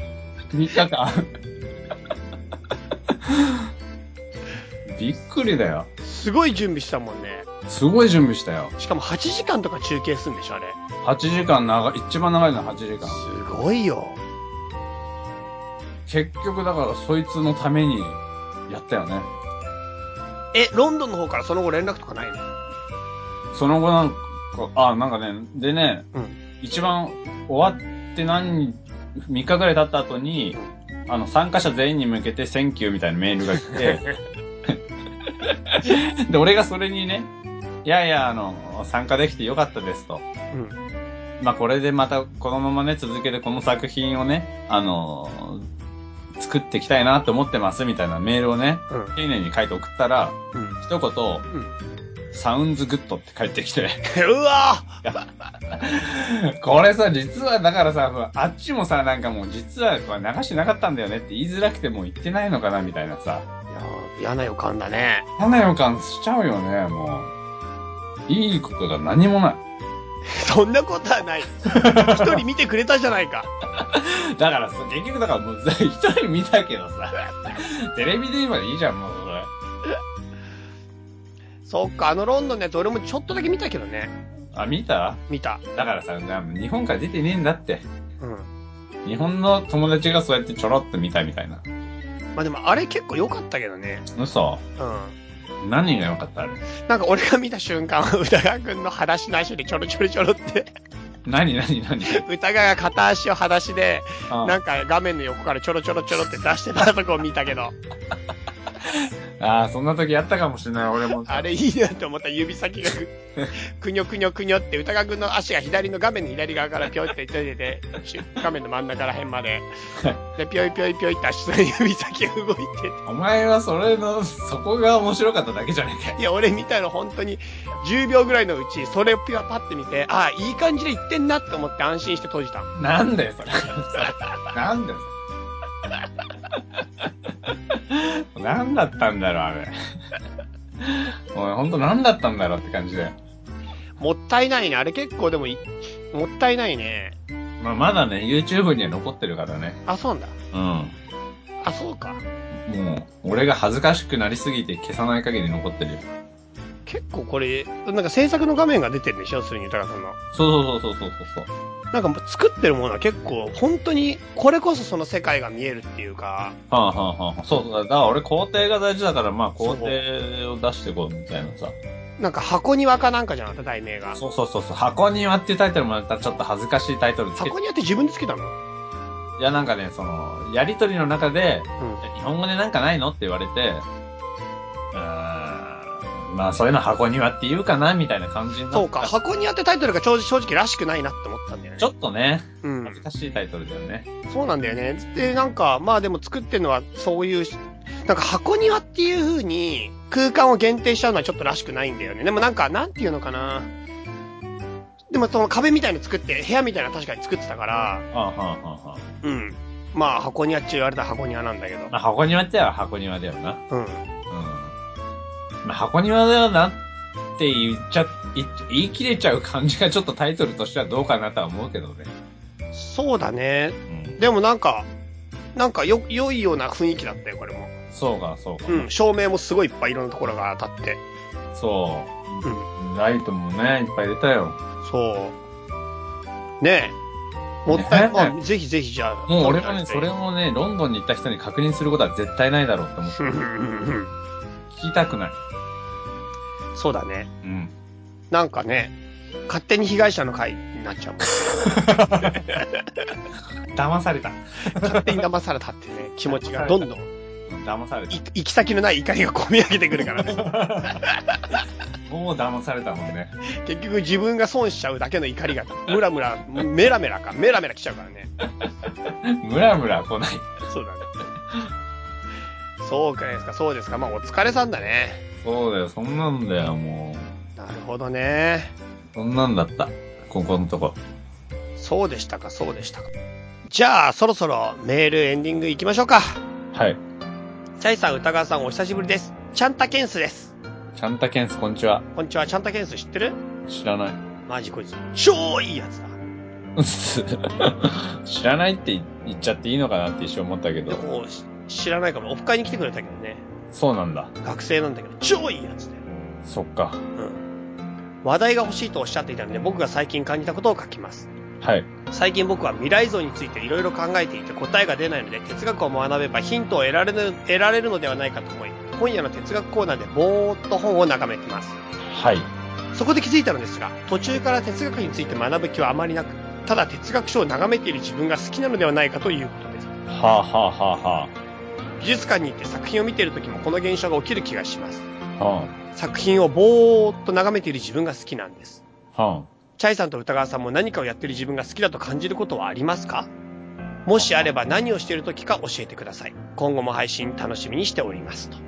3日間。*laughs* びっくりだよ。すごい準備したもんね。すごい準備したよ。しかも8時間とか中継するんでしょ、あれ。8時間長い、一番長いのは8時間。すごいよ。結局だからそいつのためにやったよね。え、ロンドンの方からその後連絡とかないの？その後なんか、あ、なんかね、でね、うん。一番終わって何、3日ぐらい経った後に、あの、参加者全員に向けて、 thank you みたいなメールが来て、*laughs* で、俺がそれにね、いやいや、あの、参加できてよかったですと。うん。まあ、これでまた、このままね、続けてこの作品をね、あの、作っていきたいなと思ってます、みたいなメールをね、うん。丁寧に書いて送ったら、うん。一言、サウンズグッドって返ってきて、*laughs* うわこれさ、実はだからさ、あっちもさ、なんかもう実はこれ流してなかったんだよねって言いづらくてもう言ってないのかなみたいなさ。いやー嫌な予感だね。嫌な予感しちゃうよね、もう。いいことが何もない。*laughs* そんなことはない。*laughs* 一人見てくれたじゃないか。だからさ、結局だからもう一人見たけどさ、テレビでいいじゃん、もうそれ。そっか、あのロンドンのやつ俺もちょっとだけ見たけどね。あ、見た？見た。だからさ、な日本から出てねえんだって。うん。日本の友達がそうやってちょろっと見たみたいな。まあでもあれ結構良かったけどね。嘘？うん。何が良かったあれ。なんか俺が見た瞬間、歌川くんの裸足の足でちょろちょろちょろって、何？何？何？歌川が片足を裸足で、あ。なんか画面の横からちょろちょろちょろって出してたとこを見たけど、*laughs* あー、そんな時あったかもしれない、俺も。あれいいなって思った指先がく、*laughs* くにょくにょくにょって歌川くんの足が左の画面の左側からぴょいって出てて、し画面の真ん中ら辺まで。*laughs* で、ぴょいぴょいぴょいって足の指先が動いてお前はそれの、そこが面白かっただけじゃねえか。いや、俺見たの本当に10秒ぐらいのうち、それをピュアパって見て、ああ、いい感じでいってんなって思って安心して閉じた。なんだよ、それ。なんだよ、それ。*laughs* なんだったんだろう、あれ。おい、ほんとなんだったんだろうって感じだよ。もったいないね。あれ結構でもい、もったいないね。まあ、まだね、YouTube には残ってるからね。あ、そうなんだ。うん。あ、そうか。もう、俺が恥ずかしくなりすぎて消さない限り残ってるよ。結構これ、なんか制作の画面が出てるんでしょ？するに、豊さんの。そうそうそうそうそうそう。なんか作ってるものは結構、本当に、これこそその世界が見えるっていうか、はあ、はあはあ、そうそう。だから俺工程が大事だから、まあ工程を出していこうみたいなさ。なんか箱庭かなんかじゃなかった、題名が。そうそうそうそう。箱庭っていうタイトルもまたちょっと恥ずかしいタイトル箱庭って自分でつけたの？いや、なんかね、その、やりとりの中で、うん。日本語でなんかないの？って言われて、うーん、まあそういうの箱庭って言うかなみたいな感じになったそうか、箱庭ってタイトルが正直らしくないなって思ったんだよね。ちょっとね、うん恥。ずかしいタイトルだよね。そうなんだよね。で、なんか、まあでも作ってるのはそういうなんか箱庭っていう風に空間を限定しちゃうのはちょっとらしくないんだよね。でもなんか、なんていうのかな。でもその壁みたいの作って、部屋みたいなの確かに作ってたから、あはあはあはうん。まあ箱庭っちゅう言われたら箱庭なんだけど。まあ、箱庭っては箱庭だよな。うん。箱庭だよなって言っちゃ、言言い切れちゃう感じがちょっとタイトルとしてはどうかなとは思うけどね。そうだね。うん。でもなんか、なんかよ、良いような雰囲気だったよ、これも。そうか、そうか。うん。照明もすごいいっぱいいろんなところが当たって。そう。うん。ライトもね、いっぱい出たよ。そう。ねえ。もったい、ねまあ、ぜひぜひじゃあ。もう俺もね、それもね、ロンドンに行った人に確認することは絶対ないだろうって思って。*laughs* きたくない。そうだね。うん。なんかね、勝手に被害者の会になっちゃうもん。*laughs* 騙された。勝手に騙されたってね、気持ちがどんどん、騙されたい。行き先のない怒りが込み上げてくるからね。*laughs* もう騙されたもんね。結局自分が損しちゃうだけの怒りが、ムラムラ、メラメラか、メラメラ来ちゃうからね。*laughs* ムラムラ来ない。そうだね。そうかですか、そうですか。まあ、お疲れさんだね。そうだよ、そんなんだよ、もなるほどね。う。そんなんだった。ここのとこ。そうでしたか、そうでしたか。じゃあ、そろそろメールエンディング行きましょうか。はい。チャイさん、歌川さん、お久しぶりです。チャンタケンスです。ちゃんたけんす、こんにちは。こんにちは、チャンタケンス知ってる？知らない。マジこいつ、超いいやつだ。*laughs* 知らないって言っちゃっていいのかなって一瞬思ったけど。でも、し知らないから、オフ会に来てくれたけどね。そうなんだ。学生なんだけど、超いいやつだよ。そっか。うん。話題が欲しいとおっしゃっていたので、僕が最近感じたことを書きます。はい。最近僕は未来像についていろいろ考えていて答えが出ないので、哲学を学べばヒントを得られる、得られるのではないかと思い、今夜の哲学コーナーでぼーっと本を眺めています。はい。そこで気づいたのですが、途中から哲学について学ぶ気はあまりなく、ただ哲学書を眺めている自分が好きなのではないかということです。はあ、はあはあは美術館に行って作品を見ている時もこの現象が起きる気がします。あ、は作品をぼーっと眺めている自分が好きなんです。あ、はチャイさんと歌川さんも何かをやっている自分が好きだと感じることはありますか？もしあれば何をしている時か教えてください。今後も配信楽しみにしておりますと。あ。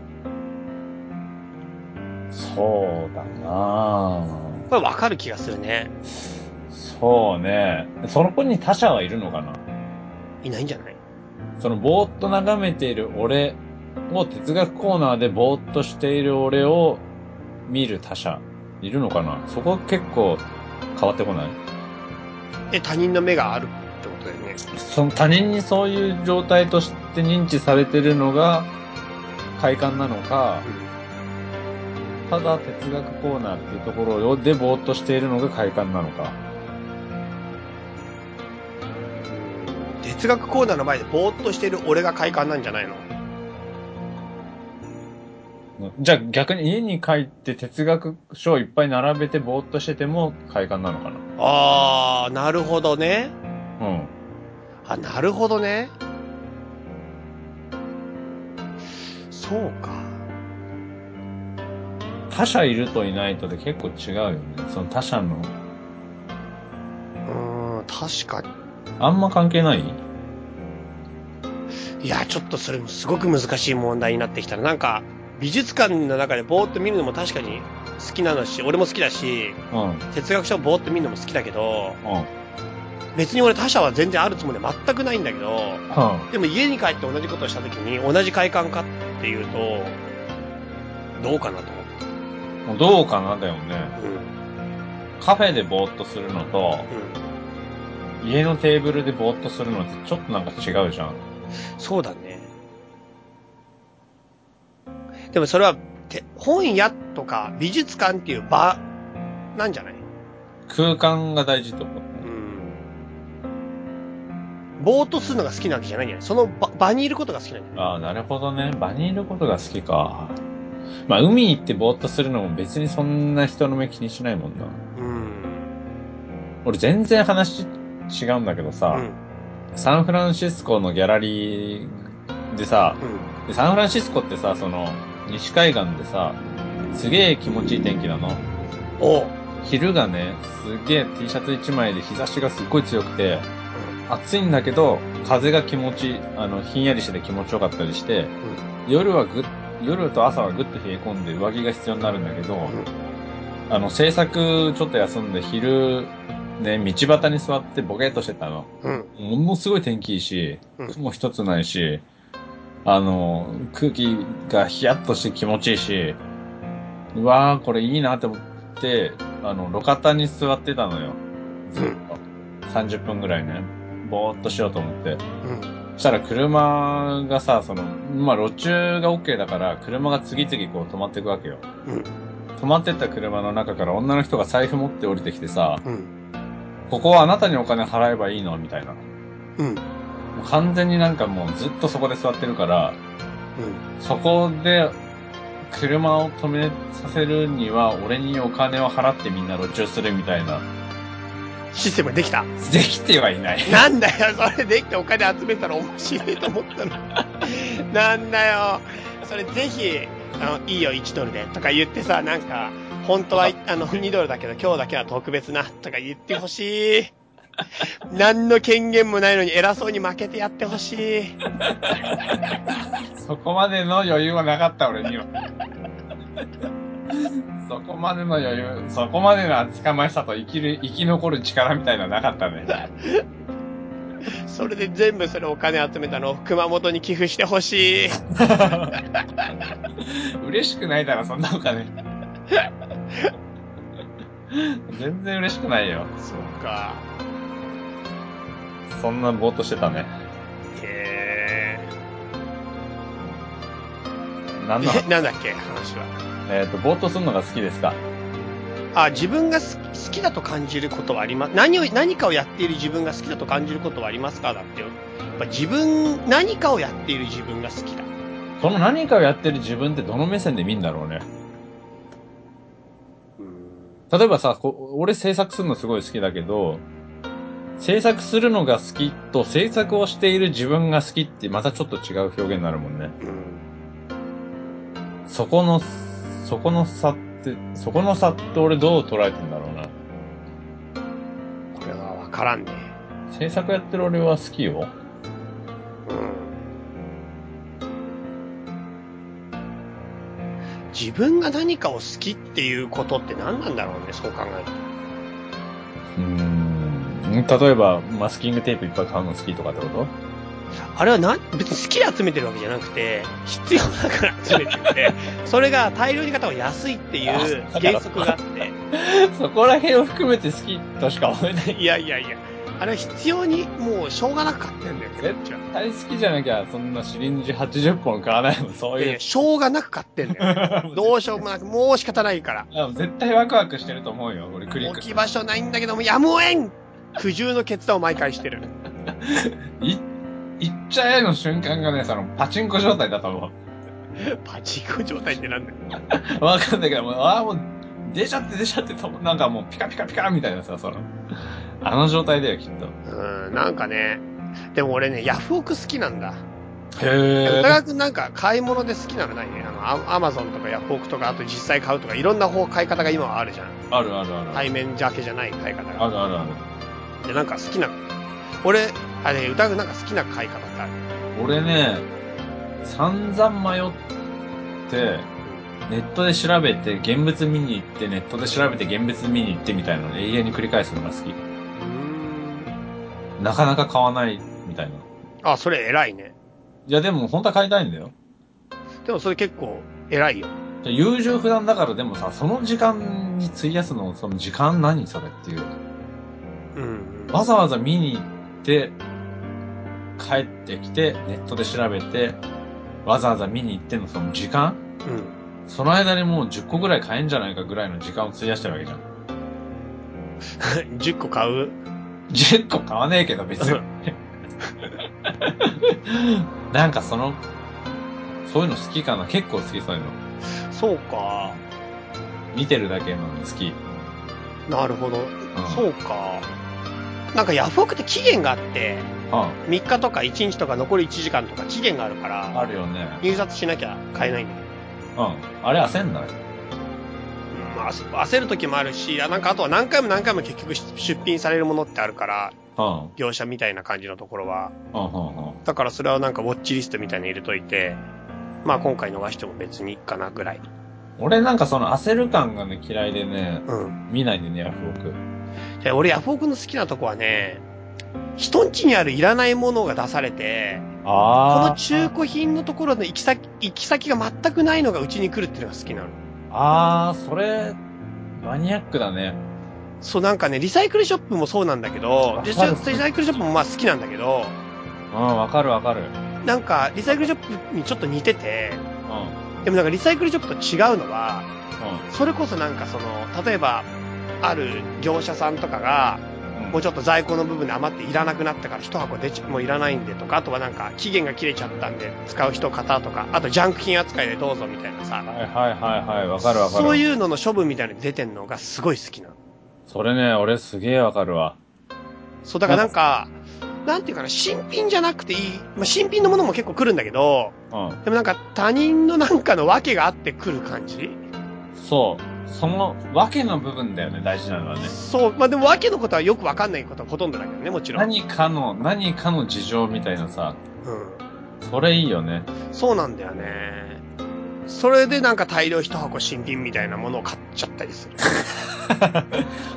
そうだなこれわかる気がするね。そうね。その子に他者はいるのかな？いないんじゃない？そのぼーっと眺めている俺を哲学コーナーでぼーっとしている俺を見る他者いるのかな？そこ結構変わってこない？え、他人の目があるってことだよね。その他人にそういう状態として認知されてるのが快感なのか、ただ哲学コーナーっていうところでぼーっとしているのが快感なのか。哲学コーナーの前でぼーっとしている俺が快感なんじゃないの？じゃあ逆に家に帰って哲学書をいっぱい並べてぼーっとしてても快感なのかな？あー、なるほどね。うん。あ、なるほどね。そうか。他者いるといないとで結構違うよね。その他者の。うーん、確かに。あんま関係ない？いや、ちょっとそれもすごく難しい問題になってきたら、なんか、美術館の中でぼーっと見るのも確かに好きなのし、俺も好きだし、うん。うん。哲学書をぼーっと見るのも好きだけど、別に俺他者は全然あるつもりは全くないんだけど、うん。でも家に帰って同じことをした時に同じ快感かっていうと、どうかなと思って。どうかなだよね。うん。カフェでぼーっとするのと、うん。家のテーブルでぼーっとするのってちょっとなんか違うじゃん。そうだね。でもそれは、て本屋とか美術館っていう場なんじゃない？空間が大事ってことうん。ぼーっとするのが好きなわけじゃないんじゃない？その場場にいることが好きなんじゃない？ああ、なるほどね。場にいることが好きか。まあ、海行ってぼーっとするのも別にそんな人の目気にしないもんな。うん。俺全然話違うんだけどさ、うん。サンフランシスコのギャラリーでさ、サンフランシスコってさ、その、西海岸でさ、すげえ気持ちいい天気なの。おう。昼がね、すげえ T シャツ1枚で日差しがすっごい強くて、暑いんだけど、風が気持ち、あの、ひんやりしてて気持ちよかったりして、夜はぐっ、夜と朝はぐっと冷え込んで上着が必要になるんだけど、んあの、制作ちょっと休んで昼、ね、道端に座ってボケっとしてたの。うん。ものすごい天気いいしうん、雲一つないし、あの、空気がヒヤッとして気持ちいいし、うわー、これいいなって思って、あの、路肩に座ってたのよ。ずっと。30分ぐらいね。ぼーっとしようと思って。うん。そしたら車がさ、その、まあ、路中が OK だから、車が次々こう止まっていくわけよ。うん。止まってった車の中から女の人が財布持って降りてきてさ、うん。ここはあなたにお金払えばいいのみたいな。もうん。う完全になんかもうずっとそこで座ってるから、うん。そこで車を止めさせるには俺にお金を払ってみんな路中するみたいな。システムできた。できてはいない。*laughs* なんだよ、それできてお金集めたら面白いと思ったの。なんだよ。それぜひ、あの、いいよ、1ドルで。とか言ってさ、なんか、本当は、あの、2ドルだけど、今日だけは特別な。とか言ってほしい。何の権限もないのに偉そうに負けてやってほしい。そこまでの余裕はなかった俺には。そこまでの余裕、そこまでの厚かましさと生きる、生き残る力みたいなのなかったね。*laughs* それで全部それお金集めたのを熊本に寄付してほしい。*laughs* 嬉しくないだろ、そんなお金。*laughs* 全然嬉しくないよ。そうか。そんなぼーっとしてたね。へなんの、ー。なんだっけ、話は。えっと、ぼーっとするのが好きですか？あ、自分が好きだと感じることはあります。何を、何かをやっている自分が好きだと感じることはありますかだってよ。やっぱ自分、何かをやっている自分が好きだ。その何かをやってる自分ってどの目線で見んだろうね。例えばさ、こ俺制作するのすごい好きだけど、制作するのが好きと制作をしている自分が好きってまたちょっと違う表現になるもんね。うん。そこの、そこの差って、そこの差って俺どう捉えてんだろうな。これはわからんね。制作やってる俺は好きよ。うん。自分が何かを好きっていうことって何なんだろうね、そう考えると。うーん。例えば、マスキングテープいっぱい買うの好きとかってこと？あれはな、別に好きで集めてるわけじゃなくて、必要だから集めてて、*laughs* それが大量に買った方が安いっていう原則があって、そこら辺を含めて好きとしか思えない。いやいやいや、あれは必要にもうしょうがなく買ってんだよ、絶対好きじゃなきゃ、そんなシリンジ80本買わないもん、そういう。しょうがなく買ってんだよ。*laughs* どうしようもなく、もう仕方ないから。あ絶対ワクワクしてると思うよ、俺クリック。置き場所ないんだけども、やむをえん苦渋の決断を毎回してる。*laughs* い、いっちゃえの瞬間がね、その、パチンコ状態だと思パチンコ状態ってなんだよ。う。わかんないけど、もう、ああ、もう、出ちゃって出ちゃってと、なんかもう、ピカピカピカみたいなさ、その、あの状態だよ、きっと。うん、なんかね、でも俺ね、ヤフオク好きなんだ。へ歌川くんなんか買い物で好きなのないね。あの、アアマゾンとかヤフオクとか、あと実際買うとか、いろんな方買い方が今はあるじゃん。あるあるある。対面だけじゃない買い方が。あるあるある。で、なんか好きな、俺、あれ、歌川くんなんか好きな買い方ってある俺ね、散々迷って、ネットで調べて、現物見に行って、ネットで調べて、現物見に行ってみたいなのを永遠に繰り返すのが好き。うーん。なかなか買わない、みたいな。あ、それ偉いね。いや、でも本当は買いたいんだよ。でもそれ結構偉いよ。優柔不断だからでもさ、その時間に費やすの、その時間何それっていう。うん。わざわざ見に行って、帰ってきて、ネットで調べて、わざわざ見に行ってのその時間？うん。その間にもう10個ぐらい買えんじゃないかぐらいの時間を費やしてるわけじゃん。*laughs* 10個買う？10個買わねえけど別に。*laughs* なんかその、そういうの好きかな？結構好きそういうの。そうか。見てるだけなのに好き。なるほど。んそうか。なんかヤフオクって期限があって、は3日とか1日とか残り1時間とか期限があるかあ、ら、あるよね。入札しなきゃ買えないんだよ。うん。あれ焦んない？うんまあ、焦焦る時もあるし、あなんかあとは何回も何回も結局出品されるものってあるから、うん。業者みたいな感じのところは。うん、うん、うん。だからそれはなんかウォッチリストみたいに入れといて、まあ今回逃しても別にいいかなぐらい。俺なんかその焦る感がね、嫌いでね、うん。見ないんでね、ヤフオク。で俺ヤフオクの好きなとこはね、人ん家にあるいらないものが出されて、この。中古品のところの行き先、行き先が全くないのがうちに来るっていうのが好きなの。あー、それ、マニアックだね。そうなんかね、リサイクルショップもそうなんだけど、リサイクルショップもまあ好きなんだけど、うん、わかるわかる。なんかリサイクルショップにちょっと似てて、うん。でもなんかリサイクルショップと違うのは、うそれこそなんかその、例えば、ある業者さんとかが、ん。もうちょっと在庫の部分で余っていらなくなったから一箱出ちゃ、もういらないんでとか、あとはなんか期限が切れちゃったんで使う人方とか、あとジャンク品扱いでどうぞみたいなさ、はいはいはいはい、わかるわかる。そういうのの処分みたいなの出てんのがすごい好きなの。それね、俺すげえわかるわ。そう、だからなんか、なんていうかな、新品じゃなくていい、まあ、新品のものも結構来るんだけど、うん。でもなんか他人のなんかの訳があって来る感じ？そう。その、わけの部分だよね、大事なのはね。そう、まあでも訳のことはよくわかんないことはほとんどだけどね、もちろん。何かの、何かの事情みたいなさ、うん。それいいよね。そうなんだよね。それでなんか大量一箱新品みたいなものを買っちゃったりする。*laughs*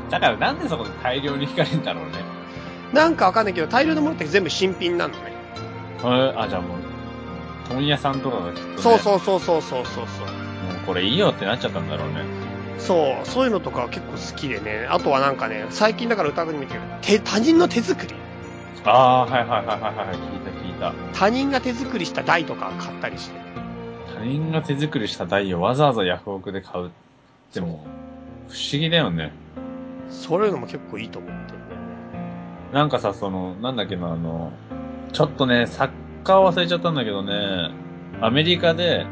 だからなんでそこで大量に引かれるんだろうね。なんかわかんないけど、大量のものって全部新品なのね。えーあ、じゃあもう、問屋さんとかがきっとね、そうそうそうそうそうそうそう。もうこれいいよってなっちゃったんだろうね。そう、そういうのとか結構好きでね。あとはなんかね、最近だから歌うに見てる手、他人の手作りああー、はいはいはいはいはい、聞いた聞いた。他人が手作りした台とか買ったりして。他人が手作りした台をわざわざヤフオクで買うってもう、不思議だよね。そういうのも結構いいと思ってんだよね。なんかさ、その、なんだっけな、あの、ちょっとね、作家を忘れちゃったんだけどね、アメリカで、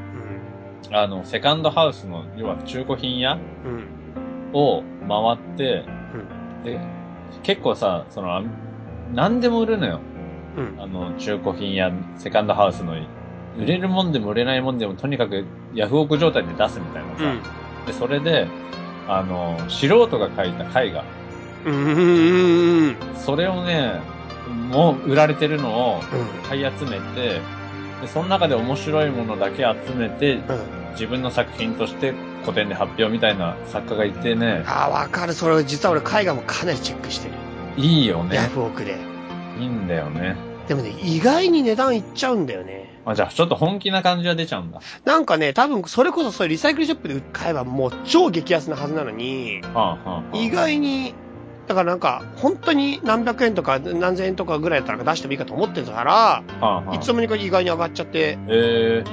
あの、セカンドハウスの、要は中古品屋うん。うん。を回って、で、結構さ、その、あ何でも売るのよ。うん。あの、中古品屋、セカンドハウスの、売れるもんでも売れないもんでも、とにかくヤフオク状態で出すみたいなさ。うん。で、それで、あの、素人が描いた絵画。うん。うん。うん。それをね、もう売られてるのをうん。買い集めて、で、その中で面白いものだけ集めて、うん。自分の作品として古典で発表みたいな作家がいてね、ああ、わかる。それ、実は俺絵画もかなりチェックしてる。いいよねヤ。フオクで。いいんだよね。でもね、意外に値段いっちゃうんだよね。あ、じゃあちょっと本気な感じは出ちゃうんだ。なんかね、多分それこそそういうリサイクルショップで買えばもう超激安なはずなのに、はあ、はあはあ、意外に、だからなんか、本当に何百円とか何千円とかぐらいだったら出してもいいかと思ってたから、はあ、はあ、いつの間にか意外に上がっちゃって、え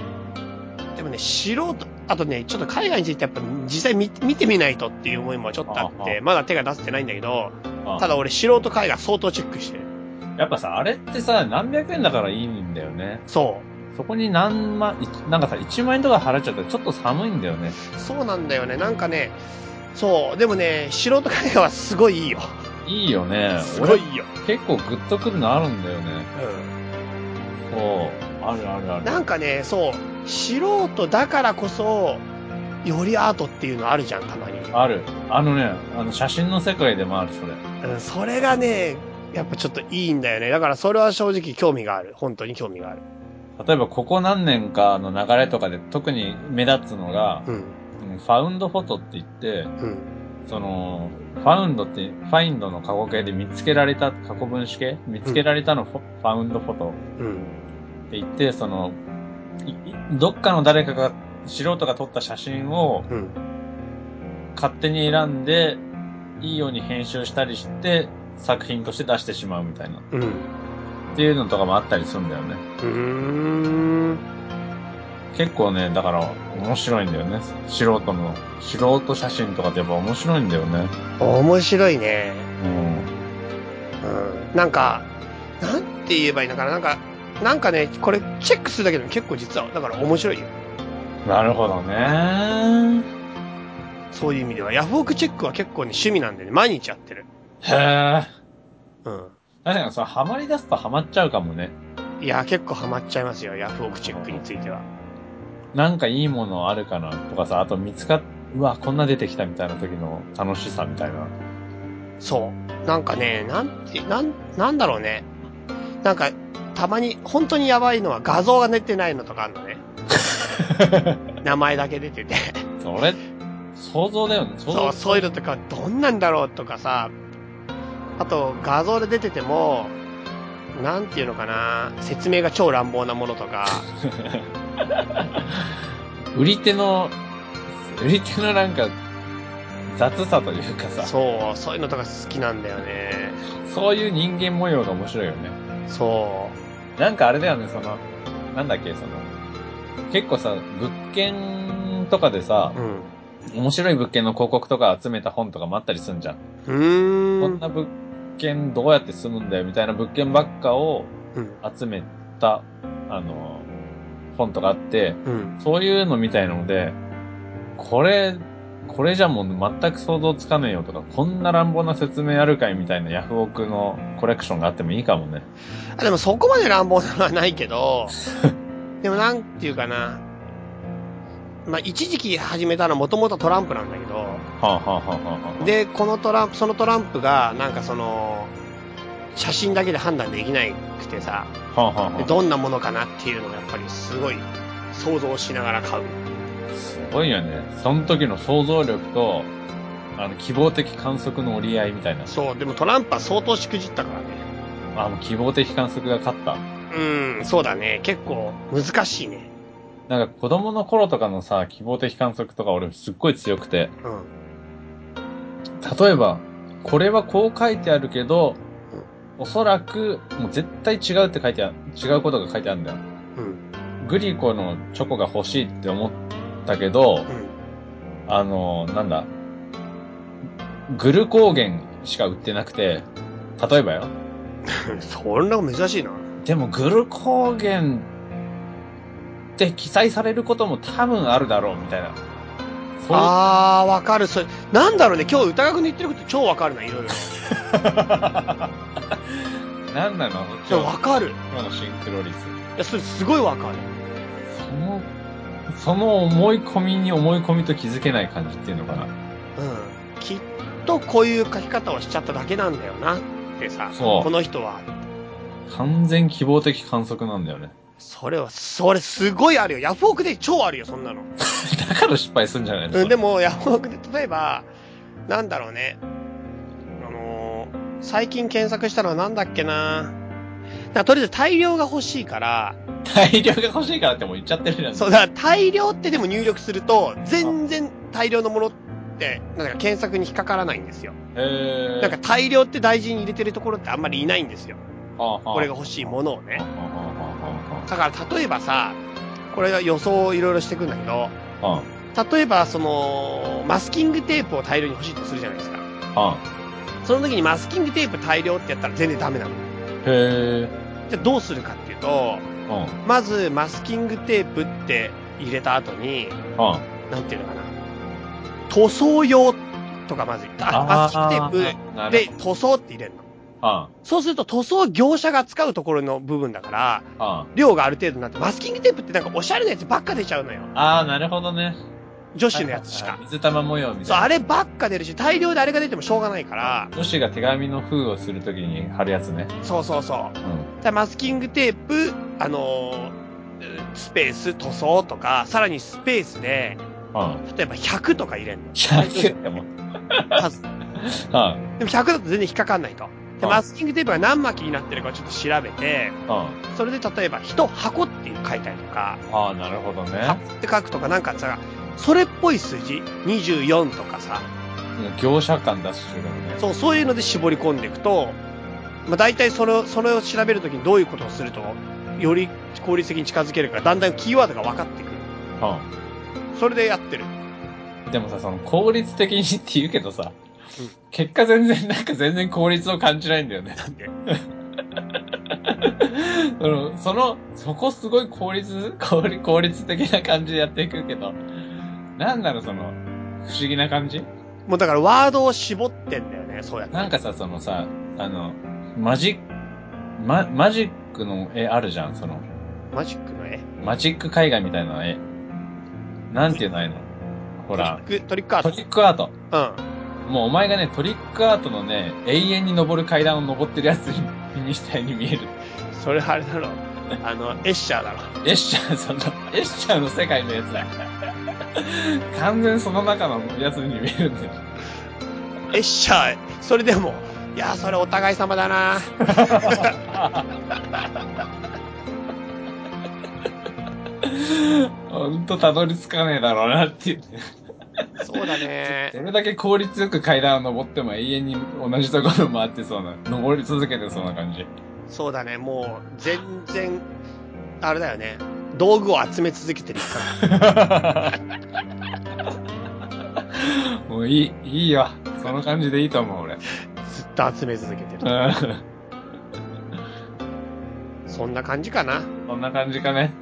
でもね、素人、あとね、ちょっと海外についてやっぱ実際見見てみないとっていう思いもちょっとあっああて、まだ手が出せてないんだけど、ー、ただ俺素人絵画相当チェックしてる。やっぱさ、あれってさ、何百円だからいいんだよね。そそこに何万、いなんかさ、1万円とか払っちゃったらちょっと寒いんだよね。う。そうなんだよね。なんかね、そう。でもね、素人絵画はすごいいいよ。いいよね。すごいよ。俺結構グッとくるのあるんだよね。うん。そう。あるあるある。なんかね、そう、素人だからこそ、よりアートっていうのあるじゃん、たまに。ある。あのね、あの写真の世界でもある、それ。うん、それがね、やっぱちょっといいんだよね。だからそれは正直興味がある。本当に興味がある。例えば、ここ何年かの流れとかで特に目立つのが、うん。うんファウンドフォトって言って、うん。その、ファウンドって、ファインドの過去形で見つけられた、過去分子形？見つけられたのファウンドフォトうん。って言って、その、どっかの誰かが、素人が撮った写真をうん。勝手に選んで、いいように編集したりして、作品として出してしまうみたいな。うん。っていうのとかもあったりするんだよね。うーん。結構ね、だから面白いんだよね。素人の、素人写真とかってやっぱ面白いんだよね。面白いね。うん。うん。なんか、なんて言えばいいのかな。なんか、なんかね、これチェックするだけでも結構実は、だから面白いよ。なるほどね。そういう意味では。ヤフオクチェックは結構ね、趣味なんでね、毎日やってる。へえ。うん。確かにそれハマり出すとハマっちゃうかもね。いや、結構ハマっちゃいますよ、ヤフオクチェックについては。なんかいいものあるかなとかさ、あと見つかっ、うわ、こんな出てきたみたいな時の楽しさみたいな。そう。なんかね、なんて、なん、なんだろうね。なんか、たまに、本当にやばいのは画像が出てないのとかあるのね。*laughs* 名前だけ出てて。それ、想像だよね。想像そう、そういうのとかどんなんだろうとかさ、あと画像で出てても、なんていうのかな、説明が超乱暴なものとか、*laughs* *laughs* 売り手の、売り手のなんか、雑さというかさ、そう、そういうのとか好きなんだよね。そういう人間模様が面白いよね。そなんかあれだよね、その、なんだっけ、その、結構さ、物件とかでさう。、うん。面白い物件の広告とか集めた本とかもあったりすんじゃん。ん。こんな物件どうやって住むんだよみたいな物件ばっかをうん。集めた、あの、本とかあって、うん。そういうのみたいなので、これ、これじゃもう全く想像つかねえよとか、こんな乱暴な説明あるかいみたいなヤフオクのコレクションがあってもいいかもね。あでもそこまで乱暴なのはないけど、*laughs* でもなんていうかな。まあ、一時期始めたのはもともとトランプなんだけど、はあ、はあはあはあはあ、で、このトランプ、そのトランプが、なんかその、写真だけで判断できなくてさ、はあはあどんなものかなっていうのをやっぱりすごい想像しながら買う。すごいよね。その時の想像力と、あの、希望的観測の折り合いみたいな。そう、でもトランプは相当しくじったからね。あ、もう希望的観測が勝った。うん、そうだね。結構難しいね。なんか子供の頃とかのさ、希望的観測とか俺すっごい強くて、うん。例えば、これはこう書いてあるけど、おそらく、もう絶対違うって書いてある、違うことが書いてあるんだよ。うん。グリコのチョコが欲しいって思ったけど、うん。あの、なんだ、グルコーゲンしか売ってなくて、例えばよ。*laughs* そんなの珍しいな。でもグルコーゲンって記載されることも多分あるだろうみたいな。あー、わかる。それ、なんだろうね。今日歌川君の言ってること超わかるな、いろいろ。*laughs* 何なのでもわかる。い今のシンクロ率。や、それすごいわかる。その、その思い込みに思い込みと気づけない感じっていうのかな。うん。きっとこういう書き方をしちゃっただけなんだよなってさ。この人は。完全希望的観測なんだよね。それは、それすごいあるよ。ヤフオクで超あるよ、そんなの。*laughs* だから失敗するんじゃないの？うん、でも、ヤフオクで例えば、なんだろうね。あのー最近検索したのはなんだっけななとりあえず大量が欲しいから、大量が欲しいからってもう言っちゃってるじゃん。そう、だから大量ってでも入力すると、全然大量のものって、なんか検索に引っかからないんですよ。へー。なんか大量って大事に入れてるところってあんまりいないんですよ。はあ、はあこれが欲しいものをねは。あはあはだから例えばさ、これは予想をいろいろしていくんだけど、あは例えばその、マスキングテープを大量に欲しいとするじゃないですか。あ。はあ。その時にマスキングテープ大量ってやったら全然ダメなの。へえ。じゃあどうするかっていうと、うん。まずマスキングテープって入れた後に、はなんていうのかな。塗装用とかまず、あマスキングテープーで、塗装って入れるの。はそうすると塗装業者が使うところの部分だから、量がある程度になって、マスキングテープってなんかおしゃれなやつばっか出ちゃうのよ。あ。ああ、なるほどね。女子のやつしか。水玉模様みたいな。そう、あればっか出るし、大量であれが出てもしょうがないから、女子が手紙の封をするときに貼るやつね。そうそうそう。うん。でマスキングテープ、あのースペース、塗装とか、さらにスペースで、うん。例えば100とか入れんの。100でも。*laughs* でも100だと全然引っかかんないと。で、うんマスキングテープが何巻きになってるかちょっと調べて、い。うん。それで例えば1箱っていう書いたりとか、ああ、なるほどね。箱って書くとかなんかさ、それっぽい数字、24とかさ、業者感出してるからね。そう、そういうので絞り込んでいくと、まあ大体それを、それを調べるときにどういうことをすると、より効率的に近づけるか、だんだんキーワードが分かってくる。それでやってる。うん。でもさ、その効率的にって言うけどさ、うん結果全然、なんか全然効率を感じないんだよね。なんで？その、その、そこすごい効率、効率効率的な感じでやっていくけど、なんだろう、その、不思議な感じ？もうだからワードを絞ってんだよね、そうやって。なんかさ、そのさ、あの、マジック、マ、マジックの絵あるじゃん、その、マジックの絵？マジック絵画みたいな絵。なんていうのああいうの？ほら、トリック、トリックアート。トリックアート。うん。もうお前がね、トリックアートのね、永遠に登る階段を登ってるやつに *laughs* みたいに見える。それあれだろ。*laughs* あの、エッシャーだろ。エッシャー、その、エッシャーの世界のやつだ。*laughs* 完全その中のやつに見えるんだよ。エッシャー、それでも、いや、それお互い様だな。ほんとたどり着かねえだろうなっていう。*laughs* そうだね。どれだけ効率よく階段を登っても永遠に同じところ回ってそうな、登り続けてそうな感じ。そうだね、もう、全然、あれだよね。道具を集め続けてるから。*laughs* もういい、いいよ。その感じでいいと思う、俺。ずっと集め続けてうる。んそんな感じかな。そんな感じかね。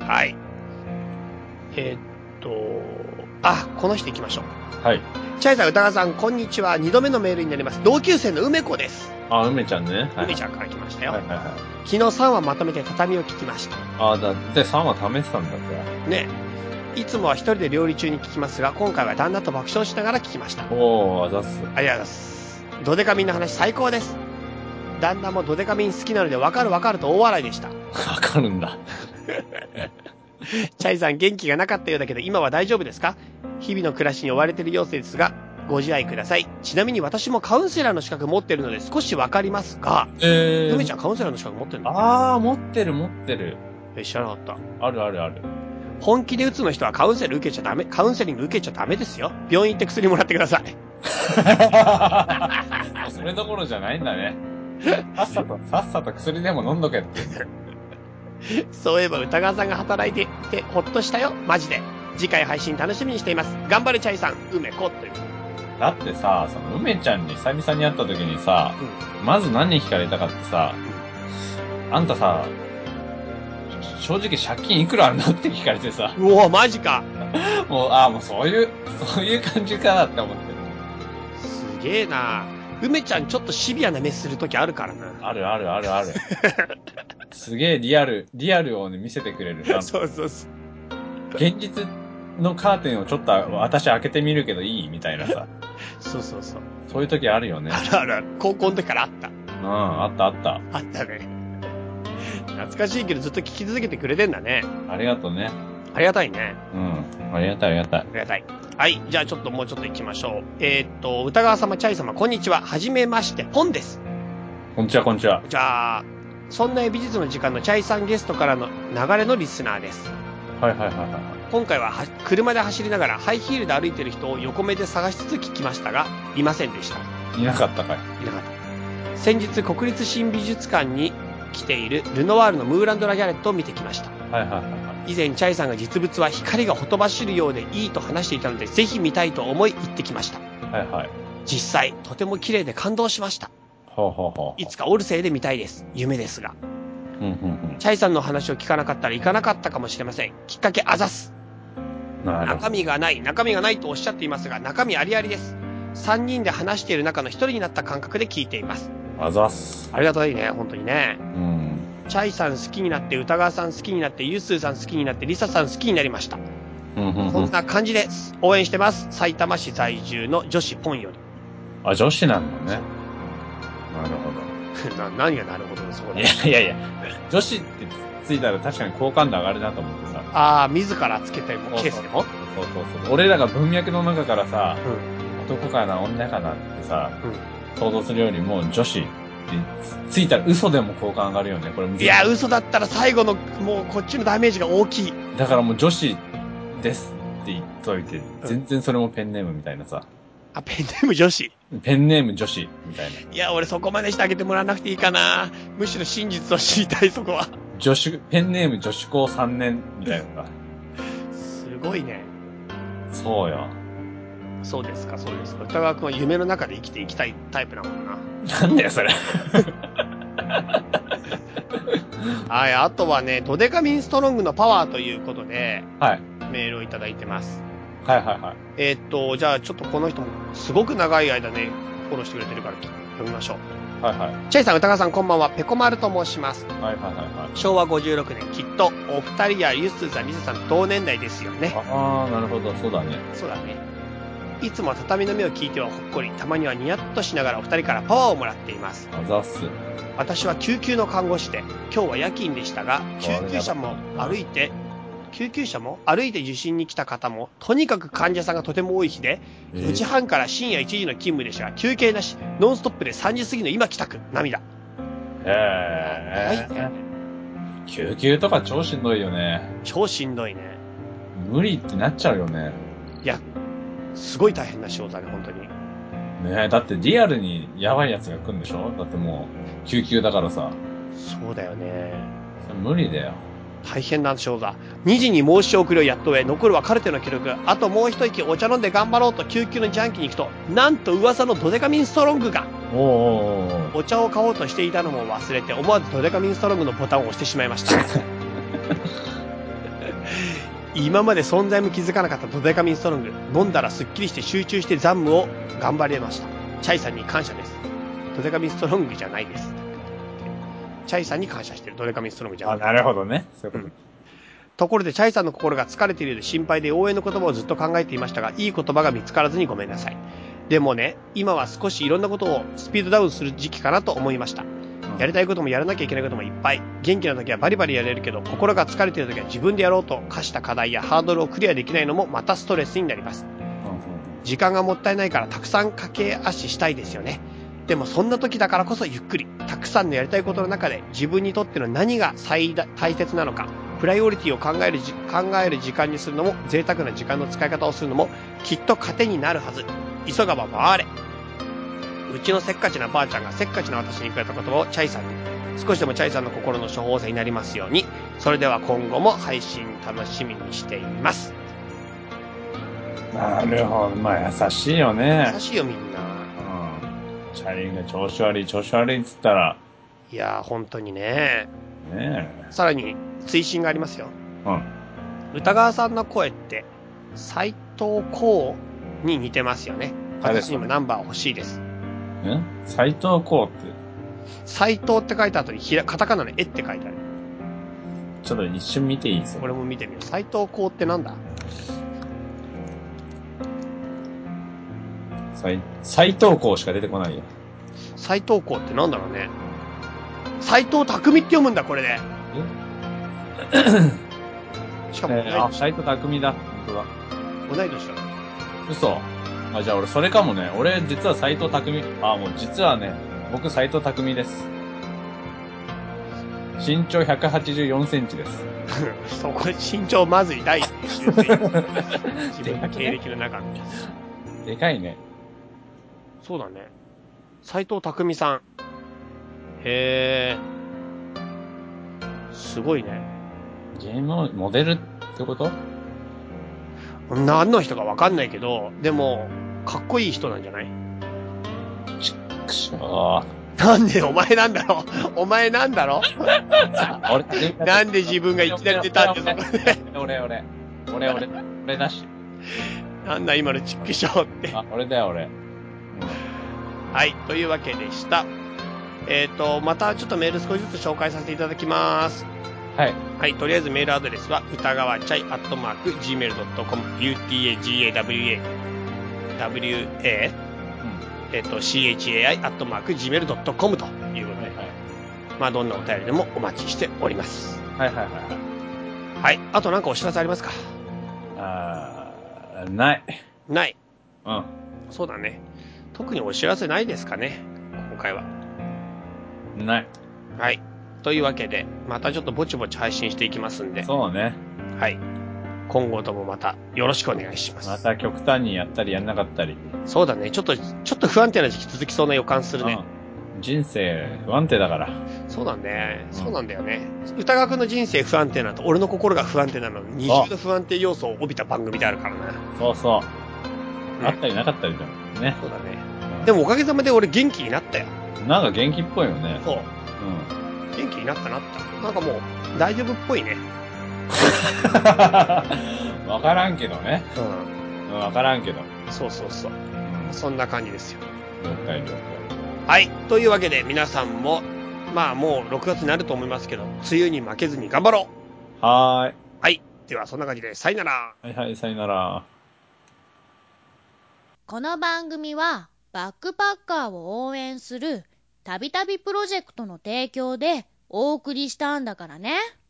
はい。えーっと、あ、この人行きましょう。はい。チャイさん、歌川さん、こんにちは。二度目のメールになります。同級生の梅子です。あ、梅ちゃんね。はい。梅ちゃんから来ましたよ。はいはいはい。昨日3話まとめて畳を聞きました。あ、だって3話試してたんだって。ね。いつもは一人で料理中に聞きますが、今回は旦那と爆笑しながら聞きました。おー、あざっす。ありがとうございます。ドデカミンの話最高です。旦那もドデカミン好きなのでわかるわかると大笑いでした。*laughs* わかるんだ。*laughs* *laughs* チャイさん元気がなかったようだけど今は大丈夫ですか？日々の暮らしに追われている様子ですが、ご自愛ください。ちなみに私もカウンセラーの資格持ってるので少しわかりますが、え梅ちゃんカウンセラーの資格持ってるの？あー、持ってる持ってる。え、知らなかった。あるあるある。本気で打つの人はカウンセル受けちゃダメ、カウンセリング受けちゃダメですよ。病院行って薬もらってください。*laughs* それどころじゃないんだね。さっさと、さっさと薬でも飲んどけって。*laughs* *laughs* そういえば歌川さんが働いていてほっとしたよ。マジで。次回配信楽しみにしています。頑張れチャイさん、梅子という。だってさ、その梅ちゃんに久々に会った時にさ、まず何聞かれたかってさ、あんたさ、正直借金いくらあるのって聞かれてさ、うおマジか。*laughs* もう、ああ、もうそういう、そういう感じかなって思ってる。すげえな。梅ちゃんちょっとシビアな目するときあるからな。あるあるあるある。*laughs* すげえリアル、リアルをね、見せてくれる。*laughs* そうそうそう。現実のカーテンをちょっと私開けてみるけどいいみたいなさ。*laughs* そうそうそう。そういう時あるよね。あるあるある。高校の時からあった。うん、あったあった。あったね。懐かしいけどずっと聞き続けてくれてんだね。ありがとうね。ありがたいね。うん。ありがたいありがたいあ。りがたい。はい。じゃあちょっともうちょっと行きましょう。えーっと、歌川様、チャイ様、こんにちは。はじめまして、ポンです。こんにちはこんにちは。じゃあ、そんな美術の時間のチャイさんゲストからの流れのリスナーです。はいはいはいはい。今回はは車で走りながらハイヒールで歩いてる人を横目で探しつつ聞きましたが、いませんでした。いなかったかい。いなかった。先日、国立新美術館に来ているルノワールのムーランド・ラ・ギャレットを見てきました。はいはいはいはい。以前、チャイさんが実物は光がほとばしるようでいいと話していたので、ぜひ見たいと思い行ってきました。はいはい。実際、とても綺麗で感動しました。ほうほうほう。いつかオルセイで見たいです。夢ですが。うんうんチャイさんの話を聞かなかったら行かなかったかもしれません。きっかけあざす。中身がない、中身がないとおっしゃっていますが、中身ありありです。3人で話している中の1人になった感覚で聞いています。ど。あざっす。ありがたいね、本当にね。うん。チャイさん好きになって、歌川さん好きになって、ユースーさん好きになって、リサさん好きになりました。うんうんうん。こんな感じです。応援してます。埼玉市在住の女子ポンより。あ、女子なんだね。なるほど。*laughs* な何がなるほどそうだい。やいやいや、女子ってついたら確かに好感度上がるなと思ってさ。ああ、自らつけても、ケースでも？そうそうそう。俺らが文脈の中からさ、う男かな、女かなってさ、うん想像するよりも女子ってついたら嘘でも好感上がるよね。これん。いや、嘘だったら最後の、もうこっちのダメージが大きい。だからもう女子ですって言っといて、全然それもペンネームみたいなさ。あ、ペンネーム女子。ペンネーム女子みたいな。いや、俺そこまでしてあげてもらわなくていいかな。むしろ真実を知りたい、そこは。女子、ペンネーム女子高3年みたいなさ。すごいね。そうよ。そうですか、そうですか。歌川くんは夢の中で生きていきたいタイプなもんな。なんだよ、それ。*laughs* はい、あとはね、ドデカミンストロングのパワーということで、はい。メールをいただいてます。はいはいはい。えーっと、じゃあちょっとこの人も、すごく長い間ね、フォローしてくれてるから読みましょう。はいはい。チェイさん、歌川さん、こんばんは。ペコマルと申します。はいはいはいはい。昭和56年、きっと、お二人やユッスーさん、リサさん、同年代ですよね。ああ、なるほど、そうだね。そうだね。いつもは畳の目を聞いてはほっこり、たまにはニヤッとしながらお二人からパワーをもらっています。あざっす。私は救急の看護師で、今日は夜勤でしたが、救急車も歩いて、救急車も歩いて受診に来た方も、とにかく患者さんがとても多い日で、え4時半から深夜1時の勤務でしたが、休憩なし、ノンストップで3時過ぎの今帰宅、涙。へえ。救急とか超しんどいよね。超しんどいね。無理ってなっちゃうよね。いや、すごい大変な仕事だね、本当に。ねえ、だってリアルにやばいやつが来るんでしょ？だってもう、救急だからさ。そうだよね。無理だよ。大変な仕事だ。2時に申し送りをやっと終え、残るはカルテの記録。あともう一息お茶飲んで頑張ろうと救急の自販機に行くと、なんと噂のドデカミンストロングが、お茶を買おうとしていたのも忘れて、思わずドデカミンストロングのボタンを押してしまいました。*laughs* 今まで存在も気づかなかったドデカミンストロング。飲んだらスッキリして集中して残務を頑張れました。チャイさんに感謝です。ドデカミンストロングじゃないです。チャイさんに感謝してる。ドデカミンストロングじゃなあ、い。なるほどね。そういうこと。ところで、チャイさんの心が疲れているようで心配で応援の言葉をずっと考えていましたが、いい言葉が見つからずにごめんなさい。でもね、今は少しいろんなことをスピードダウンする時期かなと思いました。やりたいこともやらなきゃいけないこともいっぱい。元気な時はバリバリやれるけど、心が疲れている時は自分でやろうと課した課題やハードルをクリアできないのもまたストレスになります。時間がもったいないからたくさん駆け足したいですよね。でもそんな時だからこそゆっくり、たくさんのやりたいことの中で自分にとっての何が最大大切なのか、プライオリティを考えるじ考える時間にするのも、贅沢な時間の使い方をするのも、きっと糧になるはず。急がば回れ。うちのせっかちなばあちゃんがせっかちな私にくれた言葉をチャイさんに。少しでもチャイさんの心の処方箋になりますように。それでは今後も配信楽しみにしています。なるほど。まあ優しいよね優。しいよみんな。うん。チャリンが調子悪い、調子悪いっつったら、いやー、本当にね。ねさらに、追伸がありますよ。え。うん。歌川さんの声って、斎藤光に似てますよね。私にもナンバー欲しいです。え？斎藤光って、斎藤って書いた後にひら、カタカナの絵って書いてある。ちょっと一瞬見ていいですこれも見てみよう。斎藤光ってなんだ？斎斎藤光しか出てこないよ。斎藤光ってなんだろうね。斎藤匠って読むんだ、これで。*coughs* しかもえーあ、年、斎藤匠だ。本当だ。同い年だ。嘘。あ、じゃあ俺それかもね。俺実は斎藤匠。あ、もう実はね、僕斎藤匠です。身長184センチです。*laughs* そこ、身長まずい第一。自分の経歴の中で。*laughs* でかいね。そうだね。斎藤匠さん。へえ。すごいね。ゲームモデルってこと？何の人かわかんないけど、でも、かっこいい人なんじゃない？くしょなんでお前なんだろお前なんだろー。俺、*laughs* なんで自分がいきなり出たんだよ、そこで。俺、俺。俺、俺。俺だし。なんだ今のチックショーって。あ、俺だよ、俺。はい、というわけでした。えっ、と、またちょっとメール少しずつ紹介させていただきます。はい。はい、とりあえずメールアドレスは、歌川チャイアットマーク gmail.com、utagawa, wa, えっ、と、chai アットマーク gmail.com ということで、はいまあどんなお便りでもお待ちしております。はいはいはいはい。はい、あとなんかお知らせありますか？あー、ない。ない。うん。そうだね。特にお知らせないですかね、今回は。ない。はい。というわけで、またちょっとぼちぼち配信していきますんで、そうね。はい。今後ともまたよろしくお願いします。また極端にやったりやんなかったり。そうだね。ちょっと、ちょっと不安定な時期続きそうな予感するね。うん人生不安定だから。そうだね。うんそうなんだよね。歌川くんの人生不安定なのと、俺の心が不安定なの、二重の不安定要素を帯びた番組であるからな。そうそう。ねあったりなかったりだもんね。そうだね。うんでもおかげさまで俺元気になったよ。なんか元気っぽいよね。そう。うん。元気になったなった。なんかもう、大丈夫っぽいね。*laughs* わからんけどね。ううんわからんけど。ん。そうそうそう。うん。そんな感じですよ。了解了解。はい。というわけで皆さんも、まあもう6月になると思いますけど、梅雨に負けずに頑張ろうはーい。はい。ではそんな感じで、さよなら。はいはい、さよなら。この番組はバックパッカーを応援するたびたびプロジェクトの提供でお送りしたんだからね。